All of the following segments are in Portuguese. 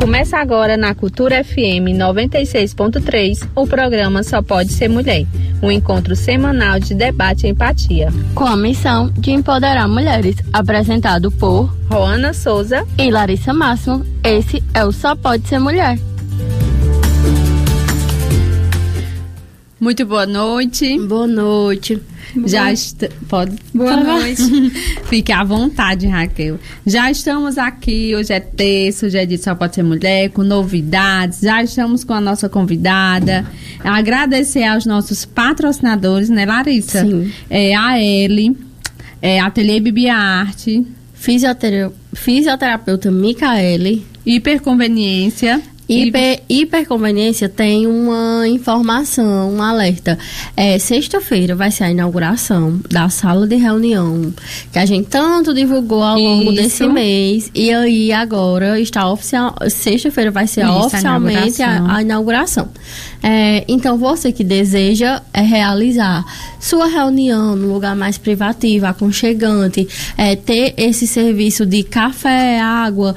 Começa agora na Cultura FM 96.3 o programa Só Pode Ser Mulher, um encontro semanal de debate e empatia. Com a missão de empoderar mulheres, apresentado por Roana Souza e Larissa Máximo. Esse é o Só Pode Ser Mulher. Muito boa noite. Boa noite. Já está... pode. Boa noite. Fique à vontade, Raquel. Já estamos aqui. Hoje é terça, hoje é dia Só Pode Ser Mulher, com novidades. Já estamos com a nossa convidada. Agradecer aos nossos patrocinadores, né, Larissa? Sim. É, a Eli, é, Ateliê Bibia Arte, Fisiotera... Fisioterapeuta Micaele. Hiperconveniência. Hiper, hiperconveniência tem uma informação, um alerta. É, Sexta-feira vai ser a inauguração da sala de reunião que a gente tanto divulgou ao longo Isso. desse mês. E aí agora está oficial. Sexta-feira vai ser Isso, a oficialmente a inauguração. a inauguração. É, então, você que deseja é, realizar sua reunião num lugar mais privativo, aconchegante, é, ter esse serviço de café, água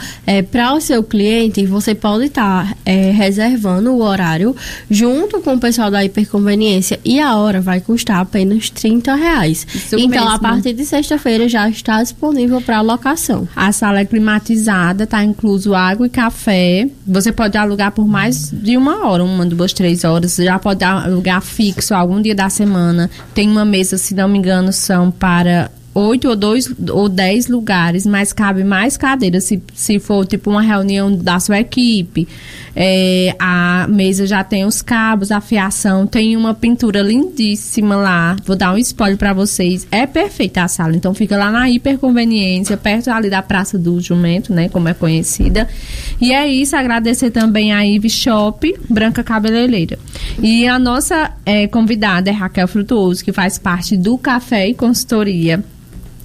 para o seu cliente, você pode estar reservando o horário junto com o pessoal da hiperconveniência e a hora vai custar apenas 30 reais. Isso então, a mesmo. partir de sexta-feira já está disponível para locação. A sala é climatizada, tá incluso água e café. Você pode alugar por mais de uma hora, uma, duas, três horas. Já pode alugar fixo algum dia da semana. Tem uma mesa, se não me engano, são para oito ou dois ou dez lugares, mas cabe mais cadeiras se, se for tipo uma reunião da sua equipe. É, a mesa já tem os cabos, a fiação, tem uma pintura lindíssima lá. Vou dar um spoiler para vocês. É perfeita a sala, então fica lá na hiperconveniência, perto ali da Praça do Jumento, né, como é conhecida. E é isso, agradecer também a Ive Shop, Branca Cabeleireira. E a nossa eh, convidada é Raquel Frutuoso, que faz parte do Café e Consultoria.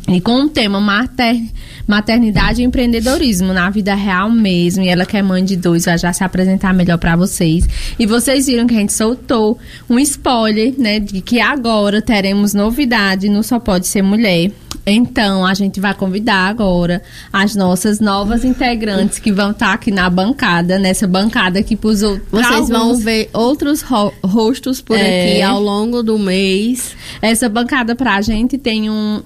E com o tema mater, maternidade e empreendedorismo na vida real mesmo. E ela que é mãe de dois vai já se apresentar melhor para vocês. E vocês viram que a gente soltou um spoiler, né? De que agora teremos novidade no Só Pode Ser Mulher. Então, a gente vai convidar agora as nossas novas integrantes que vão estar aqui na bancada, nessa bancada que pros outros. Vocês vão ver outros ro- rostos por É. aqui ao longo do mês. Essa bancada pra gente tem um,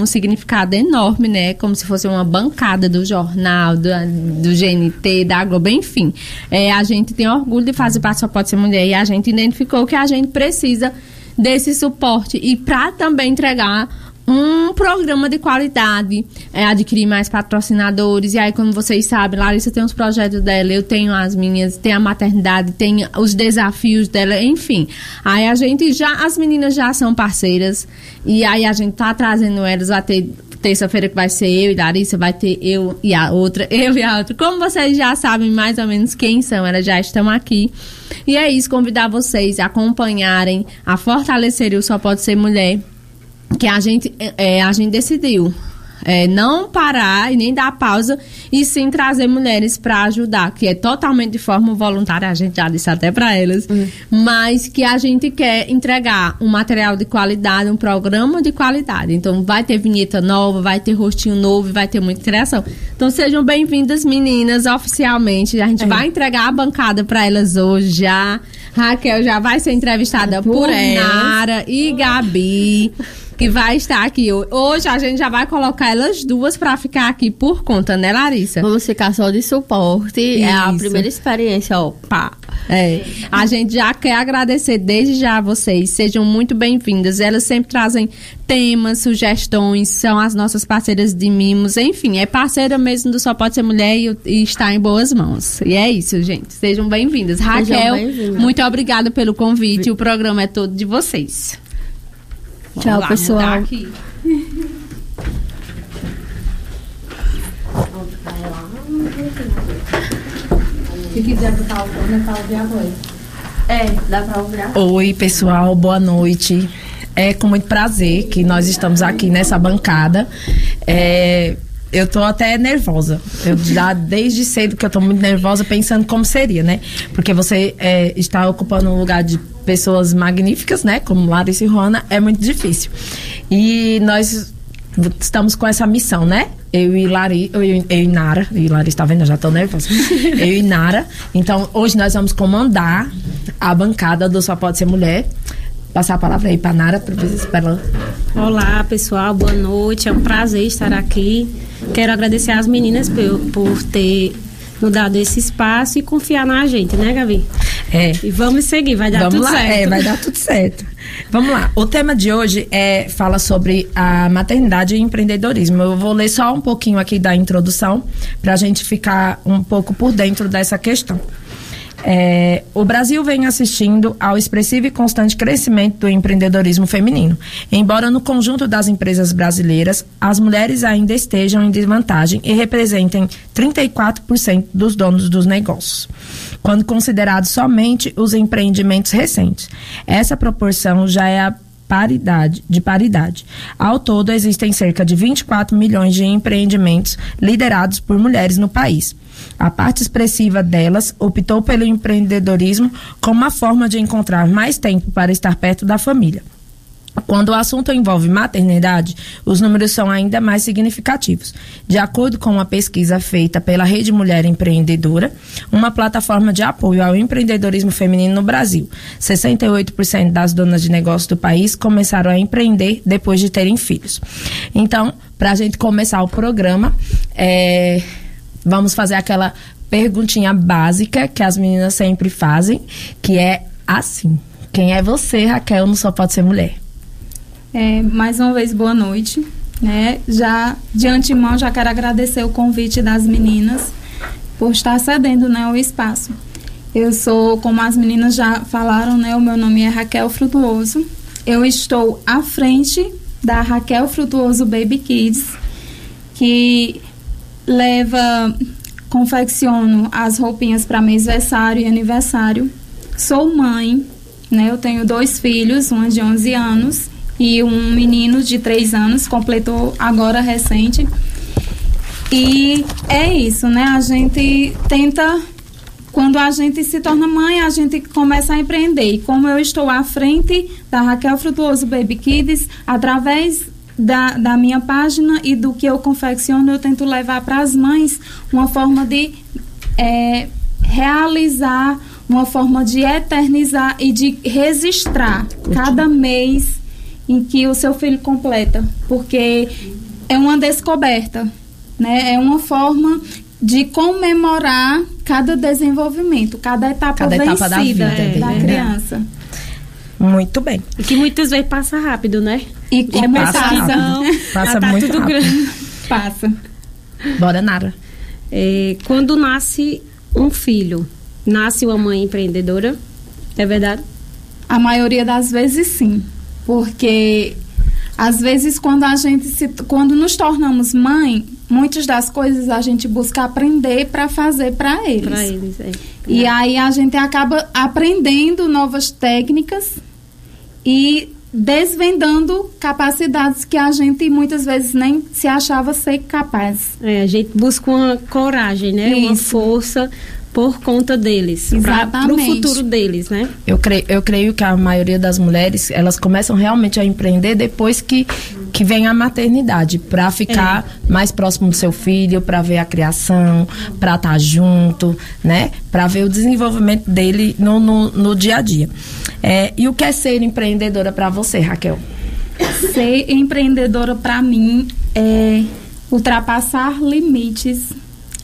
um significado enorme, né? Como se fosse uma bancada do jornal, do, do GNT, da Globo, enfim. É, a gente tem orgulho de fazer parte Só Pode Ser Mulher e a gente identificou que a gente precisa desse suporte e pra também entregar um programa de qualidade, é, adquirir mais patrocinadores. E aí, como vocês sabem, Larissa tem os projetos dela, eu tenho as minhas, tem a maternidade, tem os desafios dela, enfim. Aí a gente já, as meninas já são parceiras, e aí a gente tá trazendo elas, vai ter terça-feira que vai ser eu e Larissa, vai ter eu e a outra, eu e a outra. Como vocês já sabem mais ou menos quem são, elas já estão aqui. E é isso, convidar vocês a acompanharem, a fortalecer o Só Pode Ser Mulher que a gente, é, a gente decidiu é, não parar e nem dar pausa e sim trazer mulheres para ajudar, que é totalmente de forma voluntária, a gente já disse até para elas, mas que a gente quer entregar um material de qualidade, um programa de qualidade. Então vai ter vinheta nova, vai ter rostinho novo, e vai ter muita interação. Então sejam bem-vindas meninas oficialmente. A gente vai entregar a bancada para elas hoje já. Raquel já vai ser entrevistada por, Por. Nara e Gabi que vai estar aqui hoje. A gente já vai colocar elas duas pra ficar aqui por conta, né, Larissa? Vamos ficar só de suporte. É a Isso. primeira experiência, ó. Pá. É. A gente já quer agradecer desde já a vocês. Sejam muito bem-vindas. Elas sempre trazem temas, sugestões, são as nossas parceiras de mimos, enfim, é parceira mesmo do Só Pode Ser Mulher e, e está em boas mãos. E é isso, gente. Sejam bem-vindas. Raquel, bem-vindas. muito obrigada pelo convite. O programa é todo de vocês. Vamos Tchau, lá, pessoal. aqui. Se quiser botar o fone, é pra ouvir a voz. É, dá pra ouvir. Oi, pessoal, boa noite. É com muito prazer que nós estamos aqui nessa bancada. É, eu tô até nervosa. Eu já desde cedo que eu tô muito nervosa pensando como seria, né? Porque você é, está ocupando um lugar de pessoas magníficas, né? Como Larissa e Juana, é muito difícil. E nós estamos com essa missão, né? Eu e Lari, eu, eu e Nara, e Lari está vendo, eu já estou nervosa. eu e Nara. Então, hoje nós vamos comandar a bancada do Só Pode Ser Mulher. Passar a palavra aí para Nara, para ela. Olá, pessoal, boa noite. É um prazer estar aqui. Quero agradecer às meninas por, por ter dado esse espaço e confiar na gente, né, Gavi? É. E vamos seguir, vai dar vamos tudo lá, certo. É, vai dar tudo certo. Vamos lá. O tema de hoje é fala sobre a maternidade e empreendedorismo. Eu vou ler só um pouquinho aqui da introdução para a gente ficar um pouco por dentro dessa questão. É, o Brasil vem assistindo ao expressivo e constante crescimento do empreendedorismo feminino. Embora no conjunto das empresas brasileiras as mulheres ainda estejam em desvantagem e representem 34% dos donos dos negócios, quando considerados somente os empreendimentos recentes. Essa proporção já é a paridade, de paridade. Ao todo, existem cerca de 24 milhões de empreendimentos liderados por mulheres no país. A parte expressiva delas optou pelo empreendedorismo como uma forma de encontrar mais tempo para estar perto da família. Quando o assunto envolve maternidade, os números são ainda mais significativos. De acordo com uma pesquisa feita pela Rede Mulher Empreendedora, uma plataforma de apoio ao empreendedorismo feminino no Brasil, 68% das donas de negócios do país começaram a empreender depois de terem filhos. Então, para a gente começar o programa, é, vamos fazer aquela perguntinha básica que as meninas sempre fazem, que é assim: quem é você, Raquel? Não só pode ser mulher. É, mais uma vez, boa noite. Né? Já de antemão, já quero agradecer o convite das meninas por estar cedendo né, o espaço. Eu sou, como as meninas já falaram, né, o meu nome é Raquel Frutuoso. Eu estou à frente da Raquel Frutuoso Baby Kids, que leva, confecciono as roupinhas para mêsversário e aniversário. Sou mãe, né? Eu tenho dois filhos, uma de 11 anos e um menino de 3 anos, completou agora recente. E é isso, né? A gente tenta quando a gente se torna mãe, a gente começa a empreender. E como eu estou à frente da Raquel Frutuoso Baby Kids, através da, da minha página e do que eu confecciono, eu tento levar para as mães uma forma de é, realizar, uma forma de eternizar e de registrar cada mês em que o seu filho completa, porque é uma descoberta, né? É uma forma de comemorar cada desenvolvimento, cada etapa Cada vencida etapa da vida é, da né? criança. Muito bem. E que muitas vezes passa rápido, né? E como passa passa, rápido. Passa tá muito tudo rápido. grande. passa. Bora, Nara. É, quando nasce um filho, nasce uma mãe empreendedora, é verdade? A maioria das vezes sim, porque às vezes quando a gente se, quando nos tornamos mãe, muitas das coisas a gente busca aprender para fazer para eles. Para eles, é. E aí a gente acaba aprendendo novas técnicas e desvendando capacidades que a gente muitas vezes nem se achava ser capaz. É, a gente busca uma coragem, né? Uma Isso. força por conta deles. Para o futuro deles, né? Eu creio, eu creio que a maioria das mulheres, elas começam realmente a empreender depois que, que vem a maternidade, para ficar mais próximo do seu filho, para ver a criação, para estar junto, né? Para ver o desenvolvimento dele no, no, no dia a dia. É, e o que é ser empreendedora para você, Raquel? Ser empreendedora para mim é ultrapassar limites,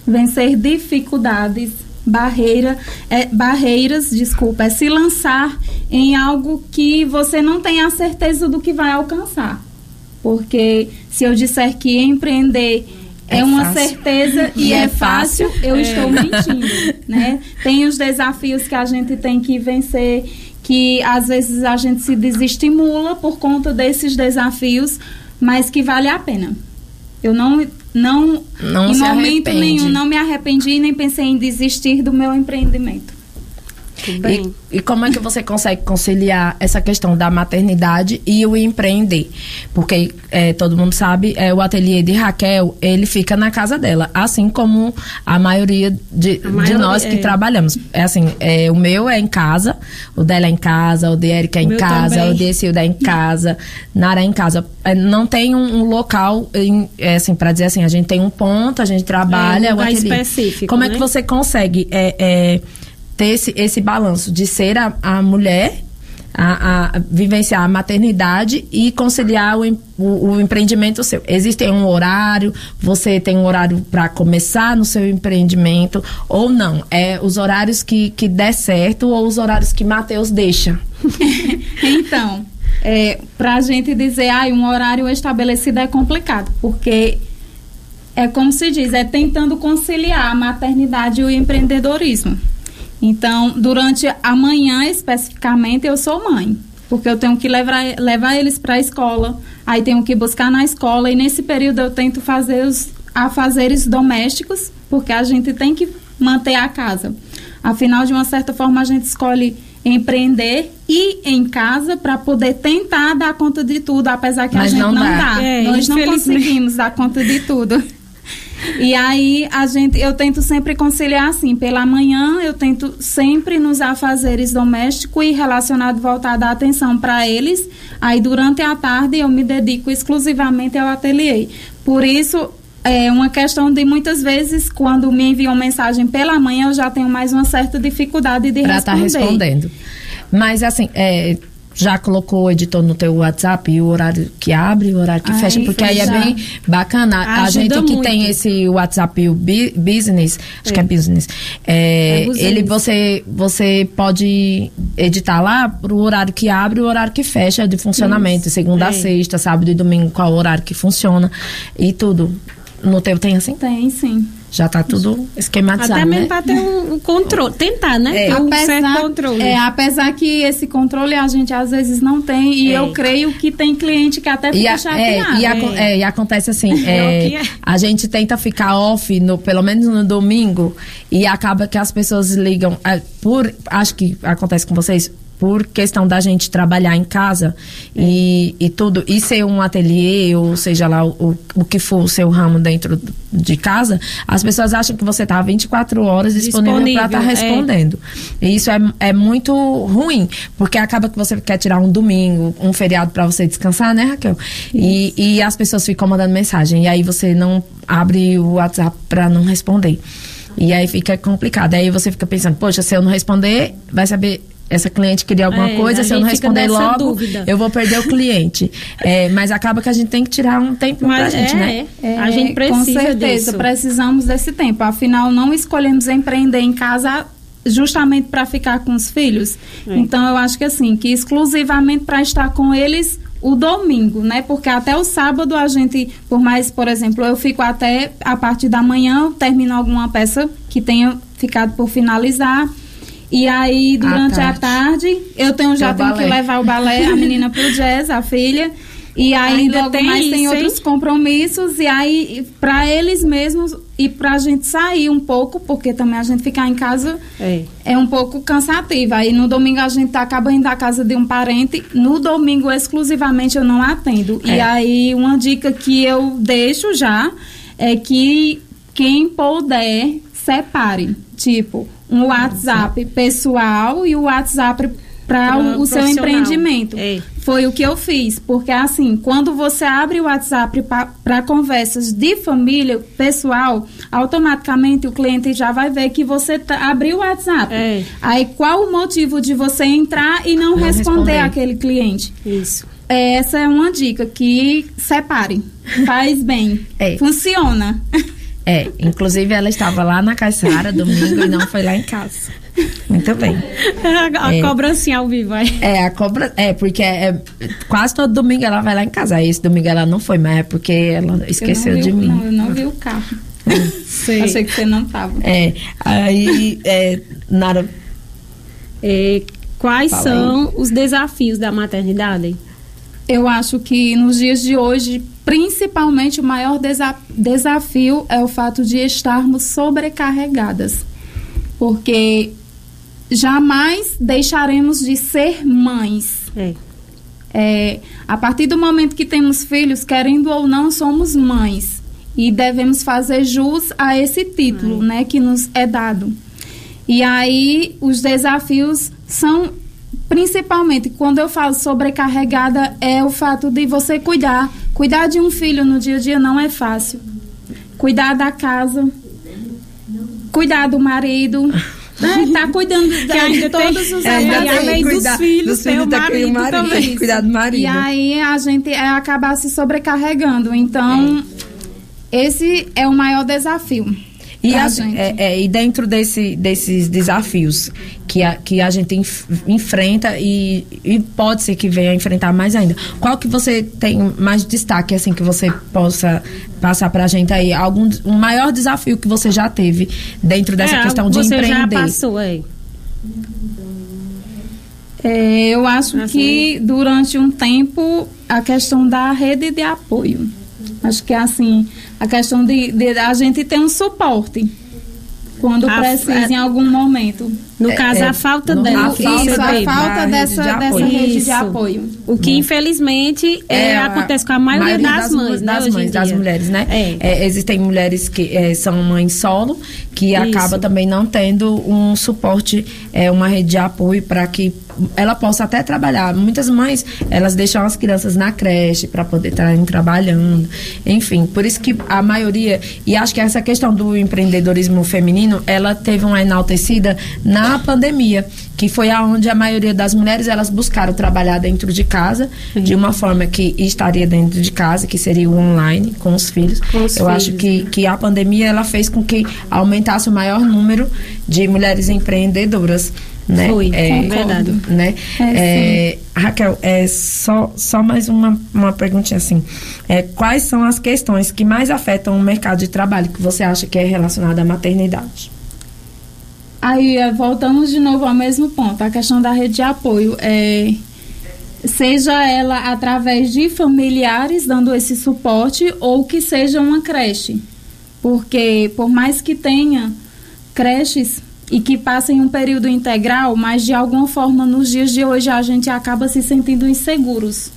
vencer dificuldades, barreira, é, barreiras, desculpa, é se lançar em algo que você não tem a certeza do que vai alcançar. Porque se eu disser que empreender é, É uma fácil. certeza e, é, é fácil, fácil. eu estou mentindo, né? Tem os desafios que a gente tem que vencer, que às vezes a gente se desestimula por conta desses desafios, mas que vale a pena. Eu não não, Não em momento arrepende. nenhum não me arrependi nem pensei em desistir do meu empreendimento. E, e como é que você consegue conciliar essa questão da maternidade e o empreender? Porque é, todo mundo sabe, é, o ateliê de Raquel, ele fica na casa dela, assim como a maioria de, A maioria, de nós que é. trabalhamos. É assim, é, o meu é em casa, o dela é em casa, o de Erika é em casa, também. o de Silda é em casa, Nara é em casa. É, não tem um, um local, em, é, assim, para dizer assim, a gente tem um ponto, a gente trabalha, É, um o ateliê. específico, Como é né? que você consegue é, é, ter esse, esse balanço de ser a, a mulher, a, a vivenciar a maternidade e conciliar o, o, o empreendimento seu? Existe um horário? Você tem um horário para começar no seu empreendimento ou não? É os horários que, que der certo ou os horários que Matheus deixa? Então, é, para a gente dizer, ah, um horário estabelecido é complicado, porque é como se diz, é tentando conciliar a maternidade e o empreendedorismo. Então, durante a manhã especificamente, eu sou mãe, porque eu tenho que levar, levar eles para a escola, aí tenho que buscar na escola, e nesse período eu tento fazer os afazeres domésticos, porque a gente tem que manter a casa. Afinal, de uma certa forma, a gente escolhe empreender e em casa para poder tentar dar conta de tudo, apesar que Mas a gente não não, dá. dá. É, Nós não conseguimos dar conta de tudo. E aí a gente, eu tento sempre conciliar assim, pela manhã eu tento sempre nos afazeres domésticos e relacionado voltar a dar atenção para eles. Aí durante a tarde eu me dedico exclusivamente ao ateliê. Por isso é uma questão de muitas vezes quando me enviam mensagem pela manhã eu já tenho mais uma certa dificuldade de Pra estar responder. respondendo. Mas assim, é, já colocou o editor no teu WhatsApp e o horário que abre e o horário que Ai, fecha? Porque aí é bem bacana. a gente que muito. tem esse WhatsApp business, acho que é business, é, É ele você, você pode editar lá pro horário que abre e o horário que fecha de funcionamento. Segunda a É. sexta, sábado e domingo, qual o horário que funciona e tudo. No teu tem assim? Tem, sim. Já tá tudo esquematizado, Até mesmo né? para ter um, um controle. Tentar, né? É. Ter um certo controle. é, apesar que esse controle a gente às vezes não tem e É. eu creio que tem cliente que até fica a- é, chateado. e, aco- é, e acontece assim, É é, é. a gente tenta ficar off, no, pelo menos no domingo, e acaba que as pessoas ligam, é, por, acho que acontece com vocês, por questão da gente trabalhar em casa e, e tudo, e ser um ateliê, ou seja lá, o, o que for o seu ramo dentro de casa, as pessoas acham que você está 24 horas disponível para estar Disponível, é. respondendo. E isso é, é muito ruim, porque acaba que você quer tirar um domingo, um feriado para você descansar, né, Raquel? E, e as pessoas ficam mandando mensagem. E aí você não abre o WhatsApp para não responder. E aí fica complicado. Aí você fica pensando, poxa, se eu não responder, vai saber. Essa cliente queria alguma É, coisa, se eu não responder logo, dúvida. eu vou perder o cliente. É, mas acaba que a gente tem que tirar um tempo pra Mas gente, é, né? é. a gente precisa Com certeza, disso. precisamos desse tempo. Afinal, não escolhemos empreender em casa justamente para ficar com os filhos. É. Então, eu acho que assim, que exclusivamente para estar com eles o domingo, né? Porque até o sábado a gente, por mais, por exemplo, eu fico até a partir da manhã, termino alguma peça que tenha ficado por finalizar. E aí, durante a tarde. tarde, eu tenho, já É tenho que balé. levar o balé, a menina pro jazz, a filha. E aí, Ainda logo tem mais tem isso, hein? outros compromissos e aí para eles mesmos e pra gente sair um pouco, porque também a gente ficar em casa É. é um pouco cansativo. Aí no domingo a gente tá acaba indo à casa de um parente, no domingo exclusivamente eu não atendo. E É. aí uma dica que eu deixo já é que quem puder separe, tipo, um WhatsApp pessoal e o WhatsApp para o, o seu empreendimento. É. Foi o que eu fiz, porque assim, quando você abre o WhatsApp para conversas de família, pessoal, automaticamente o cliente já vai ver que você tá, abriu o WhatsApp. É. Aí qual o motivo de você entrar e não, Não responder, responder. aquele cliente? Isso. Essa é uma dica que separe, faz bem, É. funciona. É, inclusive ela estava lá na Caixara domingo e não foi lá em casa. Muito bem. A, a É. cobrancinha ao vivo, vai. É, a cobra. É, porque é, quase todo domingo ela vai lá em casa. Aí Esse domingo ela não foi, mas é porque ela esqueceu de vi, mim. Não, eu não vi o carro. Sei. Achei que você não tava. É, aí, é, Nara, É, quais Fala são os desafios da maternidade? Eu acho que nos dias de hoje, principalmente o maior desa- desafio é o fato de estarmos sobrecarregadas. Porque jamais deixaremos de ser mães. É. É, a partir do momento que temos filhos, querendo ou não, somos mães. E devemos fazer jus a esse título, né, que nos é dado. E aí, os desafios são, principalmente, quando eu falo sobrecarregada, é o fato de você cuidar. Cuidar de um filho no dia a dia não é fácil. Cuidar da casa, cuidar do marido, né, tá cuidando de, todos os é, além dos filhos, o tem que ter marido tem que cuidar do marido. E aí a gente é acabar se sobrecarregando. Então, esse é o maior desafio. E, pra a- gente. é- é, e dentro desse, desses desafios que a, que a gente enf- enfrenta e, e pode ser que venha a enfrentar mais ainda, qual que você tem mais destaque, assim, que você possa passar pra gente aí? Algum um maior desafio que você já teve dentro dessa É, questão de você empreender? já passou, é. É, eu acho Assim. que durante um tempo a questão da rede de apoio. Acho que assim, a questão de, de a gente ter um suporte quando A- precisa é- em algum momento. No É, caso, é, a falta no- dela. a falta Isso, a falta dessa, de dessa rede de apoio. O que, infelizmente, é, É, acontece com a maioria, das, mu- mães, né, das mães, das mulheres, né? É. É, existem mulheres que é, são mães solo, que Isso. acaba também não tendo um suporte, é, uma rede de apoio para que ela possa até trabalhar. Muitas mães, elas deixam as crianças na creche para poder estarem trabalhando. Enfim, por isso que a maioria, e acho que essa questão do empreendedorismo feminino, ela teve uma enaltecida na pandemia, que foi aonde a maioria das mulheres elas buscaram trabalhar dentro de casa, de uma forma que estaria dentro de casa, que seria o online com os filhos. Com os Eu acho filhos. que, que a pandemia ela fez com que aumentasse o maior número de mulheres empreendedoras. Né? Foi, é, verdade. Né? É, É, Raquel, é só, só mais uma, uma perguntinha assim. É, quais são as questões que mais afetam o mercado de trabalho que você acha que é relacionado à maternidade? Aí é, voltamos de novo ao mesmo ponto, a questão da rede de apoio. É, seja ela através de familiares dando esse suporte ou que seja uma creche. Porque por mais que tenha creches e que passem um período integral, mas de alguma forma nos dias de hoje a gente acaba se sentindo inseguros.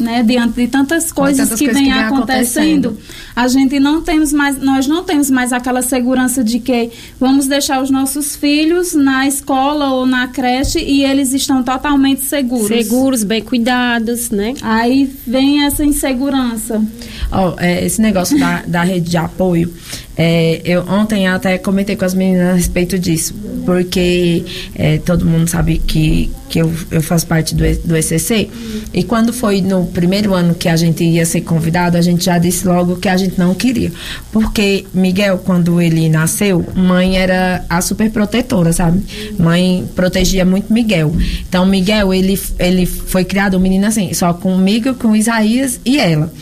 Né, diante de tantas coisas tantas que coisas vêm que vem acontecendo, acontecendo. a gente não temos mais, nós não temos mais aquela segurança de que vamos deixar os nossos filhos na escola ou na creche e eles estão totalmente seguros. Seguros, bem cuidados, né? Aí vem essa insegurança. Ó, é, esse negócio da, da rede de apoio, é, eu ontem até comentei com as meninas a respeito disso, porque é, todo mundo sabe que, que eu, eu faço parte do, do ECC, e quando foi no primeiro ano que a gente ia ser convidado, a gente já disse logo que a gente não queria, porque Miguel, quando ele nasceu, mãe era a super protetora, sabe? Mãe protegia muito Miguel. Então, Miguel, ele, ele foi criado um menino assim, só comigo, com Isaías e ela.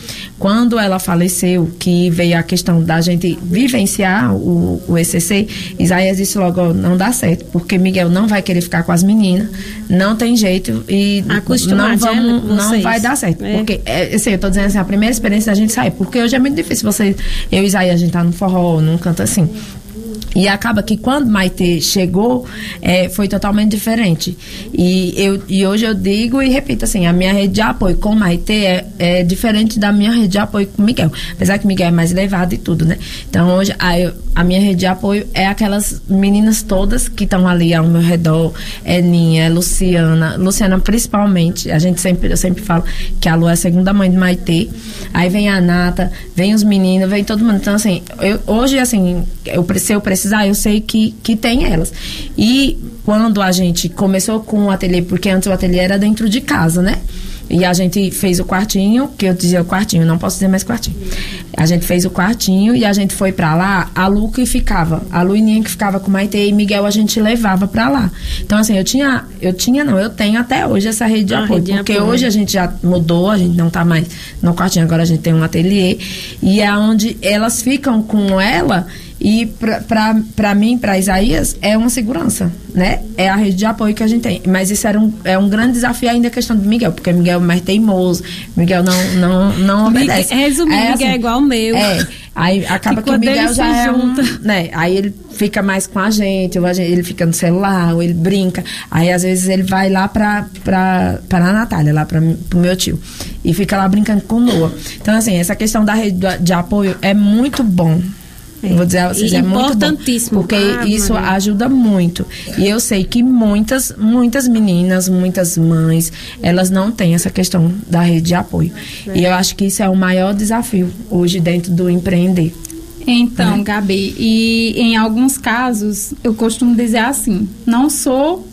Quando ela faleceu, que veio a questão da gente vivenciar o, o ECC, Isaías disse logo, não dá certo, porque Miguel não vai querer ficar com as meninas, não tem jeito e Acostumar não, vamos, não vai dar certo. É. Porque, é, assim, eu tô dizendo assim, a primeira experiência da gente sair, porque hoje é muito difícil você, eu e Isaías, a gente tá no forró, num canto assim. E acaba que quando Maite chegou, é, foi totalmente diferente. E, eu, e hoje eu digo e repito assim, a minha rede de apoio com Maite é, é diferente da minha rede de apoio com Miguel. Apesar que Miguel é mais elevado e tudo, né? Então hoje a, a minha rede de apoio é aquelas meninas todas que estão ali ao meu redor. É Ninha, é Luciana. Luciana principalmente. A gente sempre, eu sempre falo que a Lu é a segunda mãe de Maite. Aí vem a Nata, vem os meninos, vem todo mundo. Então, assim, eu- hoje, assim, eu, se eu precisar, eu sei que, que tem elas. E quando a gente começou com o ateliê, porque antes o ateliê era dentro de casa, né? E a gente fez o quartinho, que eu dizia o quartinho, não posso dizer mais quartinho. A gente fez o quartinho e a gente foi pra lá, a Lu que ficava, a Luininha que ficava com o Maite e Miguel a gente levava pra lá. Então assim, eu tinha, eu tinha não, eu tenho até hoje essa rede de A apoio, rede de porque apoio. hoje a gente já mudou, a gente não tá mais no quartinho, agora a gente tem um ateliê e é onde elas ficam com ela e pra mim, pra Isaías, é uma segurança, né? É a rede de apoio que a gente tem. Mas isso era um, é um grande desafio ainda a questão do Miguel, porque Miguel é mais teimoso, Miguel não, não, não obedece. resumindo, Miguel é igual ao meu. É, Aí acaba Que que, o Miguel já é um, né? Aí ele fica mais com a gente, ou a gente- ele fica no celular, ou ele brinca. Aí às vezes ele vai lá pra, pra, pra a Natália, lá pra, pro meu tio. E fica lá brincando com o Noah. Então, assim, essa questão da rede de- de apoio é muito bom. Eu Vou dizer a vocês, é muito bom. importantíssimo. Porque Ah, isso Maria. ajuda muito. E eu sei que muitas, muitas meninas, muitas mães, elas não têm essa questão da rede de apoio. E eu acho que isso é o maior desafio hoje dentro do empreender. Então, Gabi, e em alguns casos eu costumo dizer assim: não sou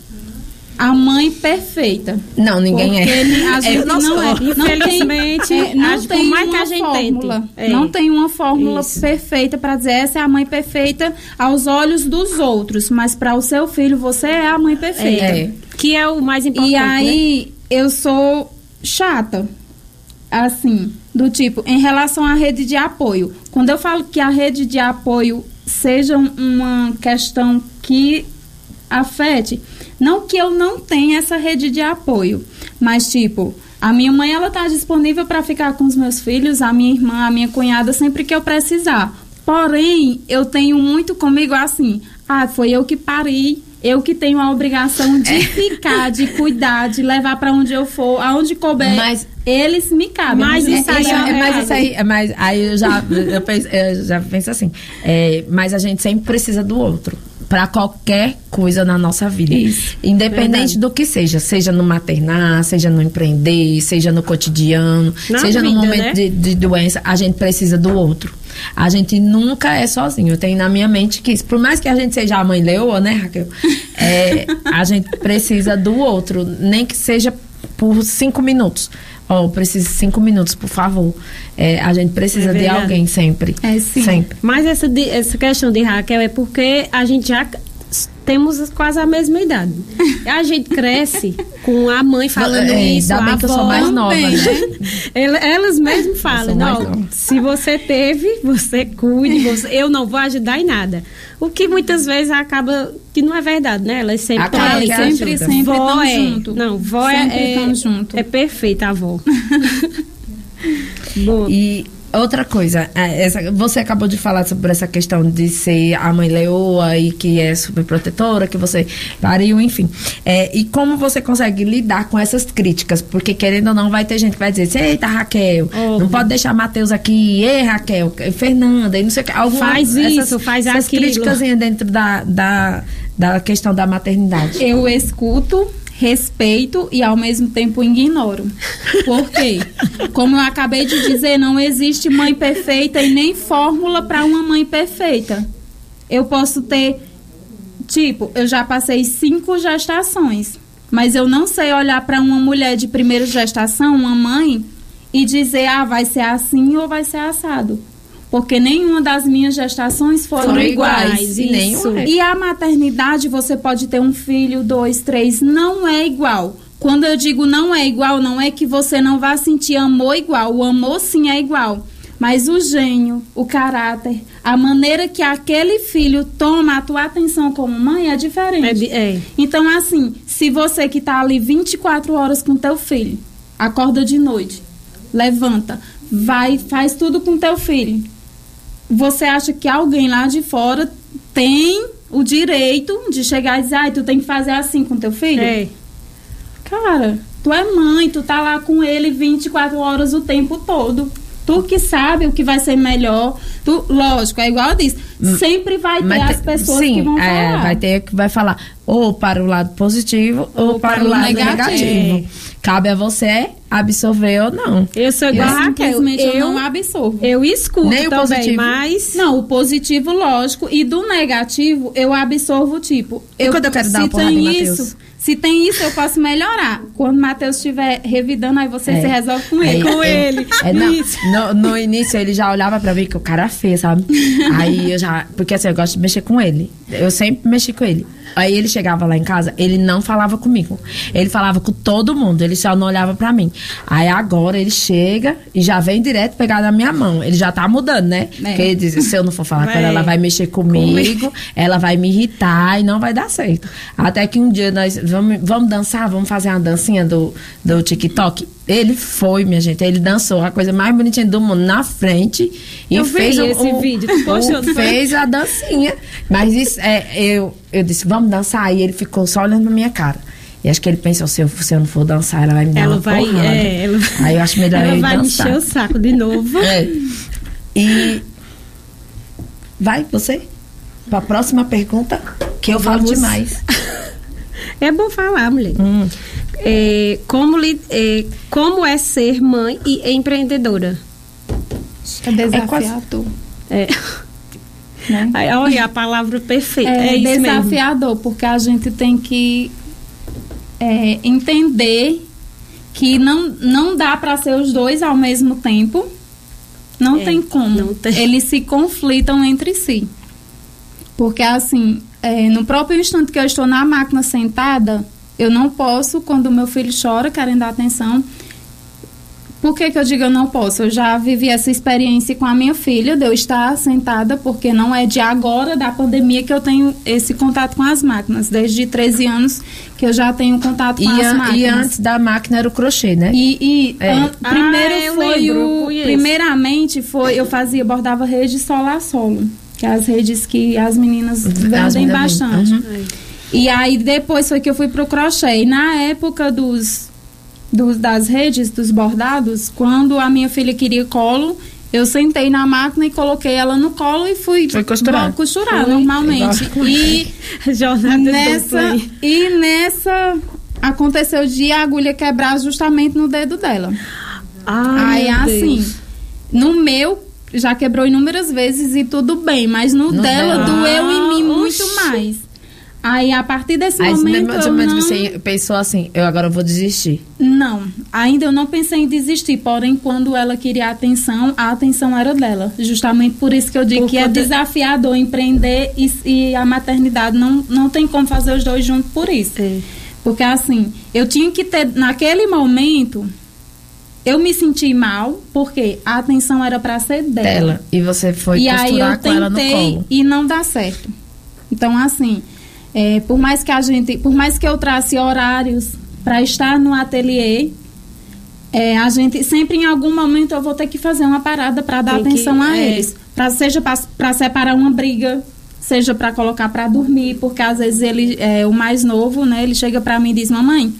a mãe perfeita. Não, ninguém porque é. ele- a gente não não, é. Infelizmente, é, não tem mais uma que a gente fórmula. tente. É. Não tem uma fórmula Isso. perfeita para dizer essa é a mãe perfeita aos olhos dos outros, mas para o seu filho você é a mãe perfeita. É. Que é o mais importante. E né? aí, eu sou chata. Assim, do tipo, em relação à rede de apoio. Quando eu falo que a rede de apoio seja um- uma questão que afete, não que eu não tenha essa rede de apoio, mas tipo, a minha mãe ela tá disponível para ficar com os meus filhos, a minha irmã, a minha cunhada sempre que eu precisar. Porém, eu tenho muito comigo assim, ah, foi eu que parei, eu que tenho a obrigação de ficar, de cuidar, de levar para onde eu for, aonde couber. Mas- eles me cabem. Mas isso aí É, é, mas isso aí, é, mas aí eu já, eu penso, eu já penso assim, é, mas a gente sempre precisa do outro. Pra qualquer coisa na nossa vida. Isso. Independente Verdade. do que seja. Seja no maternar, seja no empreender, seja no cotidiano, Na seja no vida, momento né? de, de doença, a gente precisa do outro. A gente nunca é sozinho. Eu tenho na minha mente que, isso, por mais que a gente seja a mãe leoa, né, Raquel? É, a gente precisa do outro, nem que seja por cinco minutos. Ó, eu preciso de cinco minutos, por favor. É, a gente precisa É de alguém sempre. É, sim. Sempre. Mas essa, essa questão de Raquel é porque a gente já temos quase a mesma idade. A gente cresce com a mãe falando É, isso, a bem que eu sou avó mais nova, né? Ela- Elas mesmo falam, não, se você teve, você cuide, você- eu não vou ajudar em nada. O que muitas vezes acaba que não é verdade, né? Elas sempre estão ali, sempre, sempre vó tão é, junto. Não, vó Sempre é, é, junto. é perfeita a avó. E outra coisa, é, essa- você acabou de falar sobre essa questão de ser a mãe leoa e que é super protetora, que você pariu, enfim. É, e como você consegue lidar com essas críticas? Porque querendo ou não, vai ter gente que vai dizer, assim, eita, Raquel, não pode deixar Matheus aqui, ei, Raquel, Fernanda, e não sei o que. Alguma, Faz isso, faz essas aquilo. críticas dentro da, da, da questão da maternidade. Eu escuto, respeito e ao mesmo tempo ignoro. Por quê? Como eu acabei de dizer, não existe mãe perfeita e nem fórmula para uma mãe perfeita. Eu posso ter, tipo, eu já passei cinco gestações, mas eu não sei olhar para uma mulher de primeira gestação, uma mãe, e dizer, ah, vai ser assim ou vai ser assado. Porque nenhuma das minhas gestações foram, Foram iguais. iguais, e nenhuma é. E a maternidade, você pode ter um filho, dois, três, não é igual. Quando eu digo não é igual, não é que você não vá sentir amor igual. O amor sim é igual. Mas o gênio, o caráter, a maneira que aquele filho toma a tua atenção como mãe é diferente. é, é. Então, assim, se você que tá ali 24 horas com teu filho, acorda de noite, levanta, vai, faz tudo com teu filho. Você acha que alguém lá de fora tem o direito de chegar e dizer, ai, tu tem que fazer assim com teu filho? É. Cara, tu é mãe, tu tá lá com ele 24 horas o tempo todo. Tu que sabe o que vai ser melhor. Tu, lógico, é igual eu disse. Sempre vai ter Mas as pessoas sim, que vão é, falar. vai ter que vai falar ou para o lado positivo ou, para, o lado negativo. negativo. Cabe a você absorver ou não. Eu sou igual Eu a Raquel. simplesmente eu, Eu, não absorvo. eu escuto Nem o também, positivo? mas... Não, o positivo, lógico, e do negativo, eu absorvo, tipo... E quando eu quero dar uma porrada tem em Matheus? Se tem isso, eu posso melhorar. Quando o Matheus estiver revidando, aí você É. se resolve com ele. Com ele. É, não, no, no início ele já olhava pra mim que o cara é feio, sabe? Aí eu já. Porque assim, eu gosto de mexer com ele. Eu sempre mexi com ele. Aí ele chegava lá em casa, ele não falava comigo. Ele falava com todo mundo, ele só não olhava pra mim. Aí agora ele chega e já vem direto pegar na minha mão. Ele já tá mudando, né? É. Porque ele diz, se eu não for falar com ela, ela vai mexer comigo, ela vai me irritar e não vai dar certo. Até que um dia nós vamos, vamos dançar, vamos fazer uma dancinha do, do TikTok. Ele foi, minha gente, ele dançou a coisa mais bonitinha do mundo na frente e Eu vi fez o- esse o- vídeo, tu postou, foi? fez a dancinha. Mas isso é, eu, eu disse, vamos dançar. E ele ficou só olhando pra minha cara. E acho que ele pensou, se eu, se eu não for dançar, ela vai me dar Ela uma vai, porrada. é, ela, Aí eu acho melhor ela ele vai dançar. encher o saco de novo. É. E vai você para a próxima pergunta, que eu falo Vamos. demais. É bom falar, mulher. Hum. É, como, é, como é ser mãe e empreendedora? É desafiador. É. Né? Olha a palavra perfeita. É, É, isso mesmo. desafiador, porque a gente tem que é, entender que não, não dá para ser os dois ao mesmo tempo. Não É, tem como. não tem. Eles se conflitam entre si. Porque, assim, é, no próprio instante que eu estou na máquina sentada, eu não posso, quando o meu filho chora, querendo dar atenção. Por que, que eu digo eu não posso? Eu já vivi essa experiência com a minha filha, de eu estar sentada, porque não é de agora, da pandemia, que eu tenho esse contato com as máquinas. Desde 13 anos que eu já tenho contato E, com as an- máquinas. e antes da máquina era o crochê, né? E, e É. an- Ah, primeiro eu foi lembro, o. conheço. Primeiramente foi, eu fazia, bordava rede solo a solo. Que é as redes que as meninas vendem bastante. uhum. E aí depois foi que eu fui pro crochê. E na época dos, dos das redes, dos bordados, quando a minha filha queria colo, eu sentei na máquina e coloquei ela no colo e fui Foi costurar. costurar Foi. normalmente. E nessa e nessa aconteceu de a agulha quebrar justamente no dedo dela. Ai, Aí assim, Deus. no meu já quebrou inúmeras vezes e tudo bem, mas no, No dela doeu em mim muito oxi. mais. Aí a partir desse Aí, momento eu ou menos não, você pensou assim, eu agora vou desistir. não, ainda eu não pensei em desistir, porém quando ela queria atenção, a atenção era dela. Justamente por isso que eu digo Por que é desafiador empreender e, e a maternidade não, não tem como fazer os dois juntos por isso. É. Porque assim, eu tinha que ter, naquele momento, eu me senti mal, porque a atenção era para ser dela. Dela. E você foi e aí costurar eu com ela no tentei colo. e não dá certo. Então, assim, é, por mais que a gente, por mais que eu trace horários para estar no ateliê, é, a gente sempre em algum momento eu vou ter que fazer uma parada para dar Tem que- atenção a é. eles, pra, seja para separar uma briga, seja para colocar para dormir, porque às vezes ele é o mais novo, né? Ele chega para mim e diz: "Mamãe,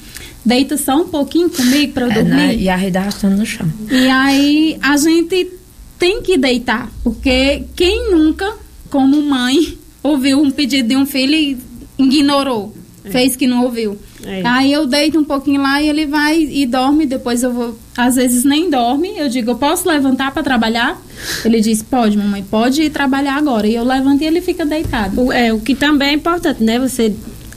deita só um pouquinho comigo para eu É, dormir". né? E a rede arrastando no chão. E aí a gente tem que deitar, porque quem nunca, como mãe, ouviu um pedido de um filho e ignorou, fez que não ouviu. É. Aí eu deito um pouquinho lá e ele vai e dorme, depois eu vou, às vezes nem dorme, eu digo, eu posso levantar para trabalhar? Ele diz, pode, mamãe, pode ir trabalhar agora. E eu levanto e ele fica deitado. O, é, o que também é importante, né? Você,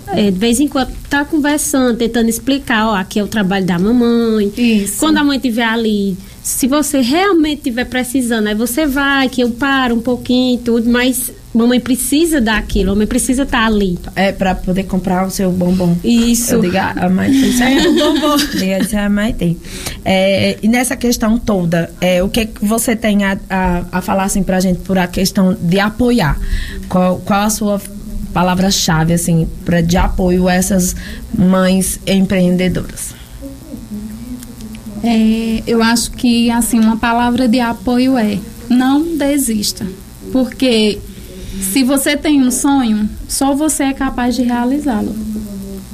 é, de vez em quando, tá conversando, tentando explicar, ó, aqui é o trabalho da mamãe. Isso. Quando a mãe estiver ali, se você realmente estiver precisando, aí você vai, que eu paro um pouquinho e tudo, mas mamãe precisa daquilo, a mamãe precisa estar ali. É pra poder comprar o seu bombom. Isso. Eu digo, "Ah, a mãe. É, o bombom. Diga, "Isso a mãe tem. É, e nessa questão toda, é, o que, que você tem a, a, a falar assim pra gente por a questão de apoiar? Qual, qual a sua palavra-chave, assim, pra, de apoio a essas mães empreendedoras? É, eu acho que assim uma palavra de apoio é não desista, porque se você tem um sonho, só você é capaz de realizá-lo.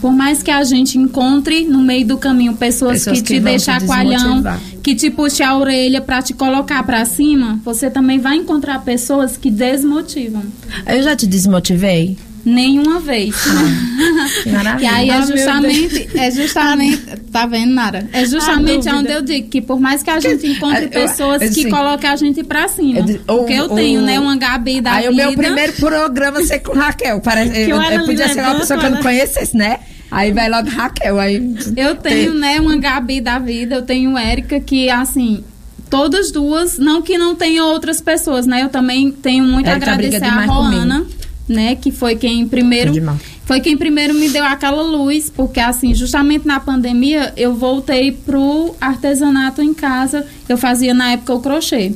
Por mais que a gente encontre no meio do caminho pessoas, Pessoas que, que te chacoalhão, desmotivar. que te puxe a orelha para te colocar para cima, você também vai encontrar pessoas que desmotivam. Eu já te desmotivei? Nenhuma vez. Que maravilha. E aí Ah, é meu justamente, é justamente, tá vendo, Nara? É justamente onde eu digo que por mais que a gente encontre eu- pessoas eu- que assim, coloquem a gente pra cima, eu porque eu tenho, né, uma Gabi da Aí vida. o meu primeiro programa ser com Raquel. Parece, eu, eu eu podia ser uma pessoa que eu não conhecesse, né? Aí vai logo Raquel. Aí Eu tenho, né, uma Gabi da vida, eu tenho Érica que, assim, todas duas, não que não tenha outras pessoas, né? Eu também tenho muito a Érica agradecer a Roana, né, que foi quem primeiro Foi quem primeiro me deu aquela luz, porque assim, justamente na pandemia, eu voltei pro artesanato em casa. Eu fazia na época o crochê.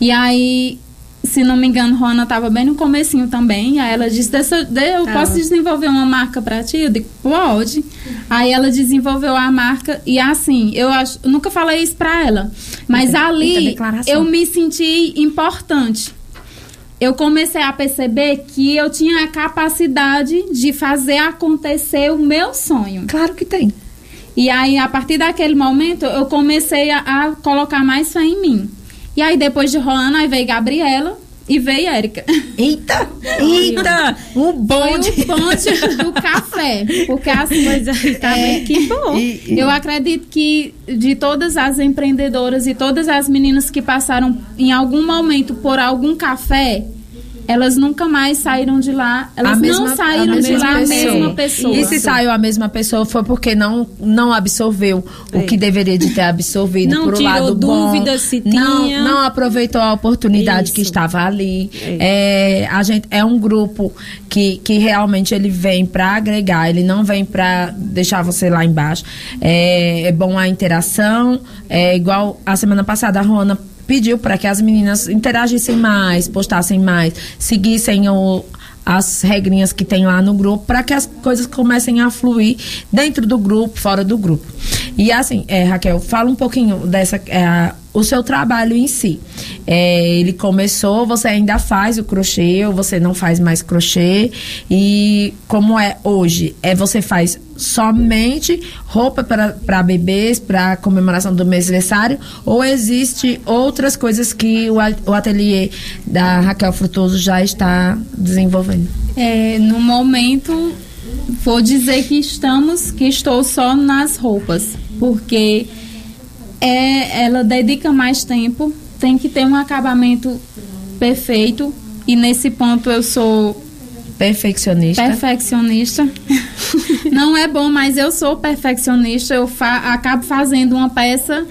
E aí, se não me engano, Rona estava bem no comecinho também. Aí ela disse, Dessa, de, eu Tava. posso desenvolver uma marca para ti? Eu digo, pode. Aí ela desenvolveu a marca e assim, eu acho, eu nunca falei isso para ela, mas ali declaração. eu me senti importante. Eu comecei a perceber que eu tinha a capacidade de fazer acontecer o meu sonho. Claro que tem. E aí, a partir daquele momento, eu comecei a, a colocar mais fé em mim. E aí, depois de Roana, aí veio Gabriela e veio Érica. Eita! Eita! Foi bonde! o ponte do café. Porque assim, Pois é, tá bem, que bom. E- e- eu acredito que de todas as empreendedoras e todas as meninas que passaram em algum momento por algum café, elas nunca mais saíram de lá. Elas não saíram a de lá a pessoa. mesma pessoa. E se saiu a mesma pessoa foi porque não, não absorveu o que deveria de ter absorvido Não por um tirou lado dúvida bom, se não, tinha. não aproveitou a oportunidade que Isso. estava ali. É, a gente é um grupo que, que realmente ele vem para agregar, ele não vem para deixar você lá embaixo. É, é bom a interação, é igual a semana passada a Rona pediu para que as meninas interagissem mais, postassem mais, seguissem o, as regrinhas que tem lá no grupo para que as coisas comecem a fluir dentro do grupo, fora do grupo. E assim, é, Raquel, fala um pouquinho dessa é, o seu trabalho em si. É, ele começou, você ainda faz o crochê ou você não faz mais crochê? E como é hoje? É você faz somente roupa para bebês, para comemoração do mês aniversário, ou existe outras coisas que o, o ateliê da Raquel Frutoso já está desenvolvendo? É, no momento, vou dizer que estamos, que estou só nas roupas, porque é, ela dedica mais tempo, tem que ter um acabamento perfeito e nesse ponto eu sou Perfeccionista. perfeccionista. Não é bom, mas eu sou perfeccionista. Eu fa acabo fazendo uma peça